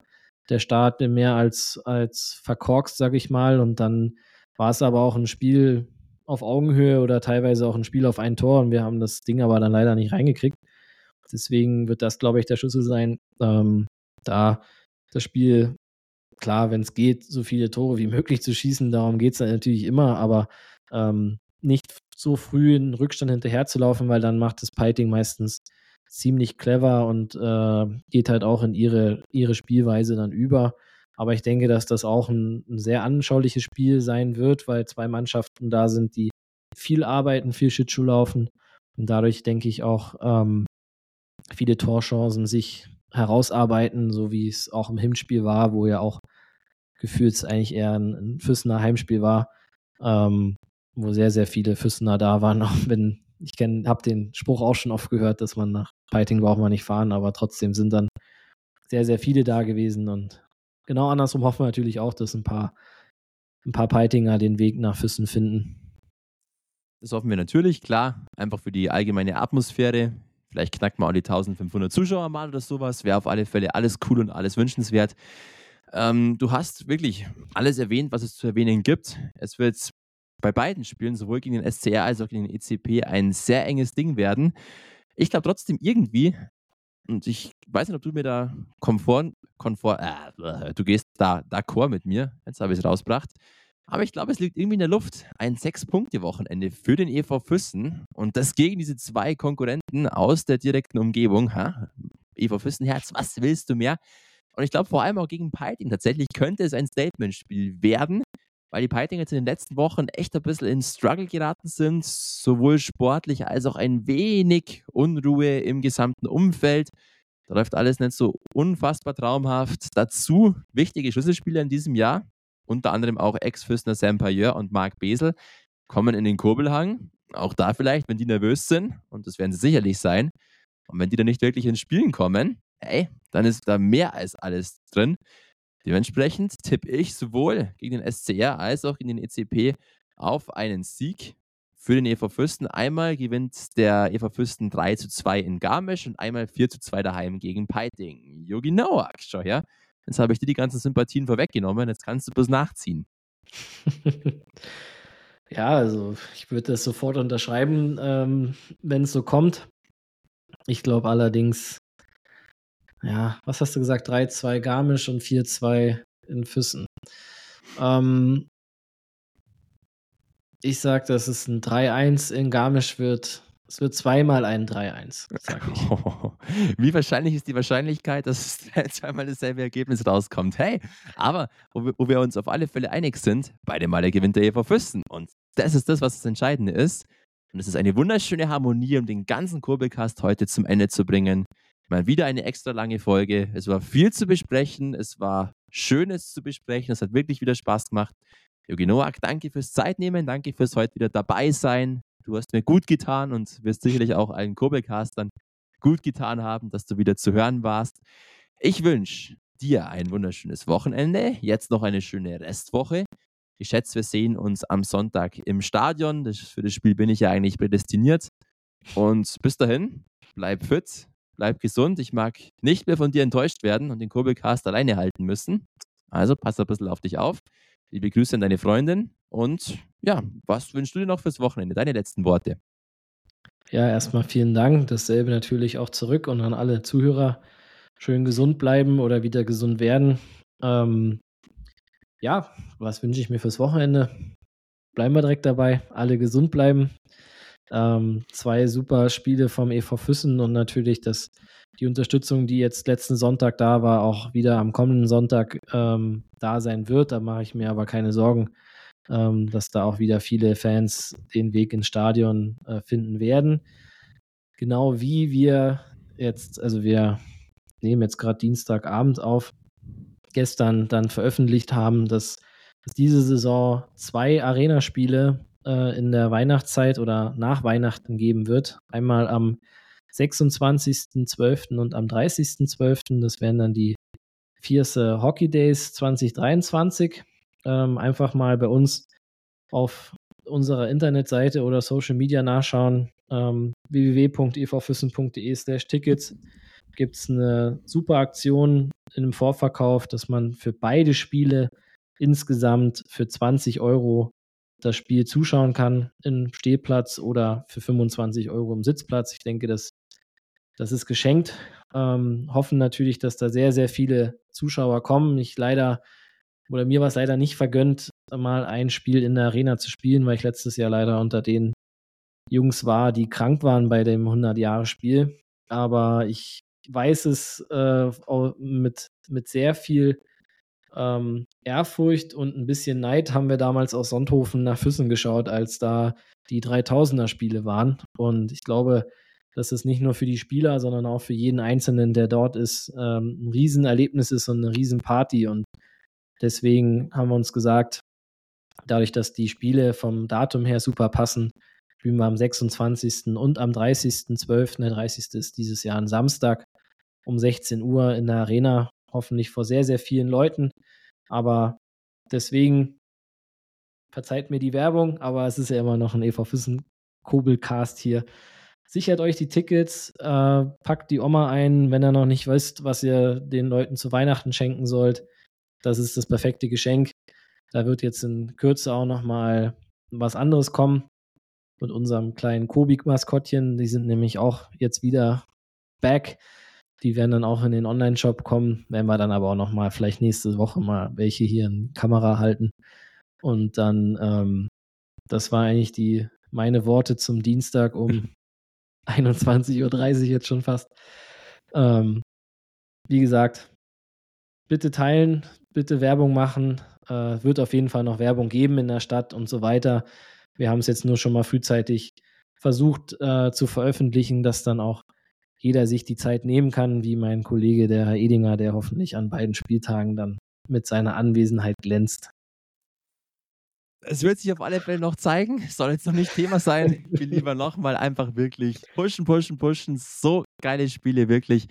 der Start mehr als, als verkorkst, sag ich mal. Und dann war es aber auch ein Spiel auf Augenhöhe oder teilweise auch ein Spiel auf ein Tor. Und wir haben das Ding aber dann leider nicht reingekriegt. Deswegen wird das, glaube ich, der Schlüssel sein, ähm, da das Spiel, klar, wenn es geht, so viele Tore wie möglich zu schießen. Darum geht es natürlich immer, aber ähm, nicht so früh in Rückstand hinterherzulaufen, weil dann macht das Piting meistens ziemlich clever und äh, geht halt auch in ihre, ihre Spielweise dann über. Aber ich denke, dass das auch ein, ein, sehr anschauliches Spiel sein wird, weil zwei Mannschaften da sind, die viel arbeiten, viel Schlittschuh laufen. Und dadurch denke ich auch ähm, viele Torchancen sich herausarbeiten, so wie es auch im Hinspiel war, wo ja auch gefühlt eigentlich eher ein, ein Füssener Heimspiel war, ähm, wo sehr, sehr viele Füssener da waren, auch wenn ich habe den Spruch auch schon oft gehört, dass man nach Fighting braucht man nicht fahren, aber trotzdem sind dann sehr, sehr viele da gewesen und genau andersrum hoffen wir natürlich auch, dass ein paar, ein paar Peitinger den Weg nach Füssen finden. Das hoffen wir natürlich, klar, einfach für die allgemeine Atmosphäre. Vielleicht knackt man auch die 1500 Zuschauer mal oder sowas. Wäre auf alle Fälle alles cool und alles wünschenswert. Ähm, du hast wirklich alles erwähnt, was es zu erwähnen gibt. Es wird bei beiden Spielen, sowohl gegen den SCR als auch gegen den ECP, ein sehr enges Ding werden. Ich glaube trotzdem irgendwie, und ich weiß nicht, ob du mir da Komfort, Komfort äh, du gehst da d'accord mit mir, jetzt habe ich es rausgebracht. Aber ich glaube, es liegt irgendwie in der Luft. Ein Sechs-Punkte-Wochenende für den EV Füssen und das gegen diese zwei Konkurrenten aus der direkten Umgebung. Ha? EV Füssenherz, was willst du mehr? Und ich glaube vor allem auch gegen Piting tatsächlich könnte es ein Statement-Spiel werden weil die Piting jetzt in den letzten Wochen echt ein bisschen in Struggle geraten sind, sowohl sportlich als auch ein wenig Unruhe im gesamten Umfeld. Da läuft alles nicht so unfassbar traumhaft. Dazu wichtige Schlüsselspieler in diesem Jahr, unter anderem auch Ex-Fürstner Sam Payeur und Marc Besel, kommen in den Kurbelhang. Auch da vielleicht, wenn die nervös sind, und das werden sie sicherlich sein, und wenn die dann nicht wirklich ins Spielen kommen, ey, dann ist da mehr als alles drin. Dementsprechend tippe ich sowohl gegen den SCR als auch gegen den ECP auf einen Sieg für den EV Fürsten. Einmal gewinnt der EV Fürsten 3 zu 2 in Garmisch und einmal 4 zu 2 daheim gegen Peiting. Yogi Nowak, schau her. Jetzt habe ich dir die ganzen Sympathien vorweggenommen. Jetzt kannst du bloß nachziehen. ja, also ich würde das sofort unterschreiben, ähm, wenn es so kommt. Ich glaube allerdings, ja, was hast du gesagt? 3-2 Garmisch und 4-2 in Füssen. Ähm, ich sag, dass es ein 3-1 in Garmisch wird. Es wird zweimal ein 3-1, sag ich. Wie wahrscheinlich ist die Wahrscheinlichkeit, dass zweimal dasselbe Ergebnis rauskommt? Hey, aber wo wir, wo wir, uns auf alle Fälle einig sind, beide Male gewinnt der EV Füssen. Und das ist das, was das Entscheidende ist. Und es ist eine wunderschöne Harmonie, um den ganzen Kurbelcast heute zum Ende zu bringen. Mal wieder eine extra lange Folge. Es war viel zu besprechen. Es war Schönes zu besprechen. Es hat wirklich wieder Spaß gemacht. Jogi Noak, danke fürs Zeitnehmen. Danke fürs heute wieder dabei sein. Du hast mir gut getan und wirst sicherlich auch allen Kurbelcastern gut getan haben, dass du wieder zu hören warst. Ich wünsche dir ein wunderschönes Wochenende. Jetzt noch eine schöne Restwoche. Ich schätze, wir sehen uns am Sonntag im Stadion. Das, für das Spiel bin ich ja eigentlich prädestiniert. Und bis dahin, bleib fit, bleib gesund. Ich mag nicht mehr von dir enttäuscht werden und den Kurbelcast alleine halten müssen. Also pass ein bisschen auf dich auf. Liebe Grüße an deine Freundin. Und ja, was wünschst du dir noch fürs Wochenende? Deine letzten Worte. Ja, erstmal vielen Dank. Dasselbe natürlich auch zurück und an alle Zuhörer. Schön gesund bleiben oder wieder gesund werden. Ähm, ja, was wünsche ich mir fürs Wochenende? Bleiben wir direkt dabei. Alle gesund bleiben. Ähm, zwei super Spiele vom EV Füssen und natürlich das, die Unterstützung, die jetzt letzten Sonntag da war, auch wieder am kommenden Sonntag ähm, da sein wird. Da mache ich mir aber keine Sorgen, ähm, dass da auch wieder viele Fans den Weg ins Stadion äh, finden werden. Genau wie wir jetzt, also wir nehmen jetzt gerade Dienstagabend auf, gestern dann veröffentlicht haben, dass es diese Saison zwei Arena-Spiele äh, in der Weihnachtszeit oder nach Weihnachten geben wird. Einmal am 26.12. und am 30.12. Das wären dann die Vierse Hockey Days 2023. Ähm, einfach mal bei uns auf unserer Internetseite oder Social Media nachschauen. Ähm, www.evfüssen.de slash Tickets gibt es eine super Aktion in einem Vorverkauf, dass man für beide Spiele insgesamt für 20 Euro das Spiel zuschauen kann im Stehplatz oder für 25 Euro im Sitzplatz. Ich denke, das, das ist geschenkt. Ähm, hoffen natürlich, dass da sehr, sehr viele Zuschauer kommen. Ich leider, oder mir war es leider nicht vergönnt, mal ein Spiel in der Arena zu spielen, weil ich letztes Jahr leider unter den Jungs war, die krank waren bei dem 100-Jahre-Spiel. Aber ich weiß es äh, mit, mit sehr viel ähm, Ehrfurcht und ein bisschen Neid haben wir damals aus Sonthofen nach Füssen geschaut, als da die 3000er-Spiele waren. Und ich glaube, dass es nicht nur für die Spieler, sondern auch für jeden Einzelnen, der dort ist, ähm, ein Riesenerlebnis ist und eine Riesenparty. Und deswegen haben wir uns gesagt, dadurch, dass die Spiele vom Datum her super passen, spielen wir am 26. und am 30.12. Der 30. ist dieses Jahr ein Samstag um 16 Uhr in der Arena hoffentlich vor sehr, sehr vielen Leuten. Aber deswegen verzeiht mir die Werbung, aber es ist ja immer noch ein EV Füssen Kobelcast hier. Sichert euch die Tickets, äh, packt die Oma ein, wenn ihr noch nicht wisst, was ihr den Leuten zu Weihnachten schenken sollt. Das ist das perfekte Geschenk. Da wird jetzt in Kürze auch noch mal was anderes kommen mit unserem kleinen Kobik-Maskottchen. Die sind nämlich auch jetzt wieder back. Die werden dann auch in den Online-Shop kommen, werden wir dann aber auch noch mal vielleicht nächste Woche mal welche hier in Kamera halten. Und dann, ähm, das war eigentlich die, meine Worte zum Dienstag um 21.30 Uhr jetzt schon fast. Ähm, wie gesagt, bitte teilen, bitte Werbung machen. Äh, wird auf jeden Fall noch Werbung geben in der Stadt und so weiter. Wir haben es jetzt nur schon mal frühzeitig versucht äh, zu veröffentlichen, dass dann auch jeder sich die Zeit nehmen kann, wie mein Kollege, der Herr Edinger, der hoffentlich an beiden Spieltagen dann mit seiner Anwesenheit glänzt. Es wird sich auf alle Fälle noch zeigen. Soll jetzt noch nicht Thema sein. Ich will lieber nochmal einfach wirklich pushen, pushen, pushen. So geile Spiele, wirklich.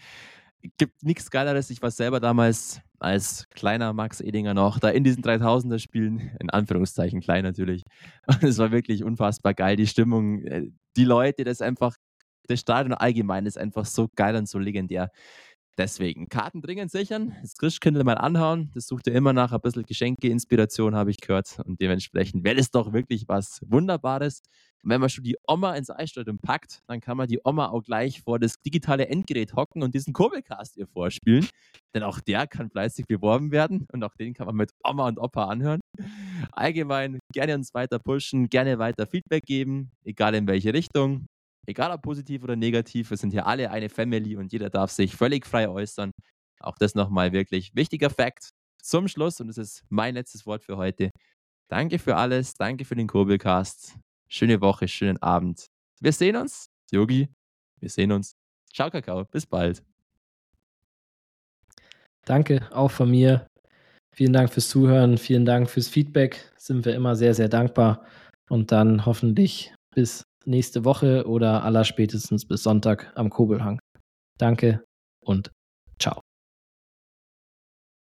Gibt nichts Geileres. Ich war selber damals als kleiner Max Edinger noch da in diesen 3000er Spielen, in Anführungszeichen klein natürlich. Und es war wirklich unfassbar geil. Die Stimmung, äh, die Leute, das einfach das Stadion allgemein ist einfach so geil und so legendär. Deswegen, Karten dringend sichern, das Christkindl mal anhauen. Das sucht ihr immer nach ein bisschen Geschenke, Inspiration, habe ich gehört. Und dementsprechend wäre das doch wirklich was Wunderbares. Und wenn man schon die Oma ins Eisstadion packt, dann kann man die Oma auch gleich vor das digitale Endgerät hocken und diesen Kurbelcast ihr vorspielen. Denn auch der kann fleißig beworben werden und auch den kann man mit Oma und Opa anhören. Allgemein gerne uns weiter pushen, gerne weiter Feedback geben, egal in welche Richtung. Egal ob positiv oder negativ, wir sind hier alle eine Family und jeder darf sich völlig frei äußern. Auch das nochmal wirklich wichtiger Fakt zum Schluss und das ist mein letztes Wort für heute. Danke für alles, danke für den Kurbelcast. Schöne Woche, schönen Abend. Wir sehen uns. Yogi, wir sehen uns. Ciao, Kakao. Bis bald. Danke, auch von mir. Vielen Dank fürs Zuhören, vielen Dank fürs Feedback. Sind wir immer sehr, sehr dankbar. Und dann hoffentlich bis nächste Woche oder allerspätestens bis Sonntag am Kobelhang. Danke und ciao.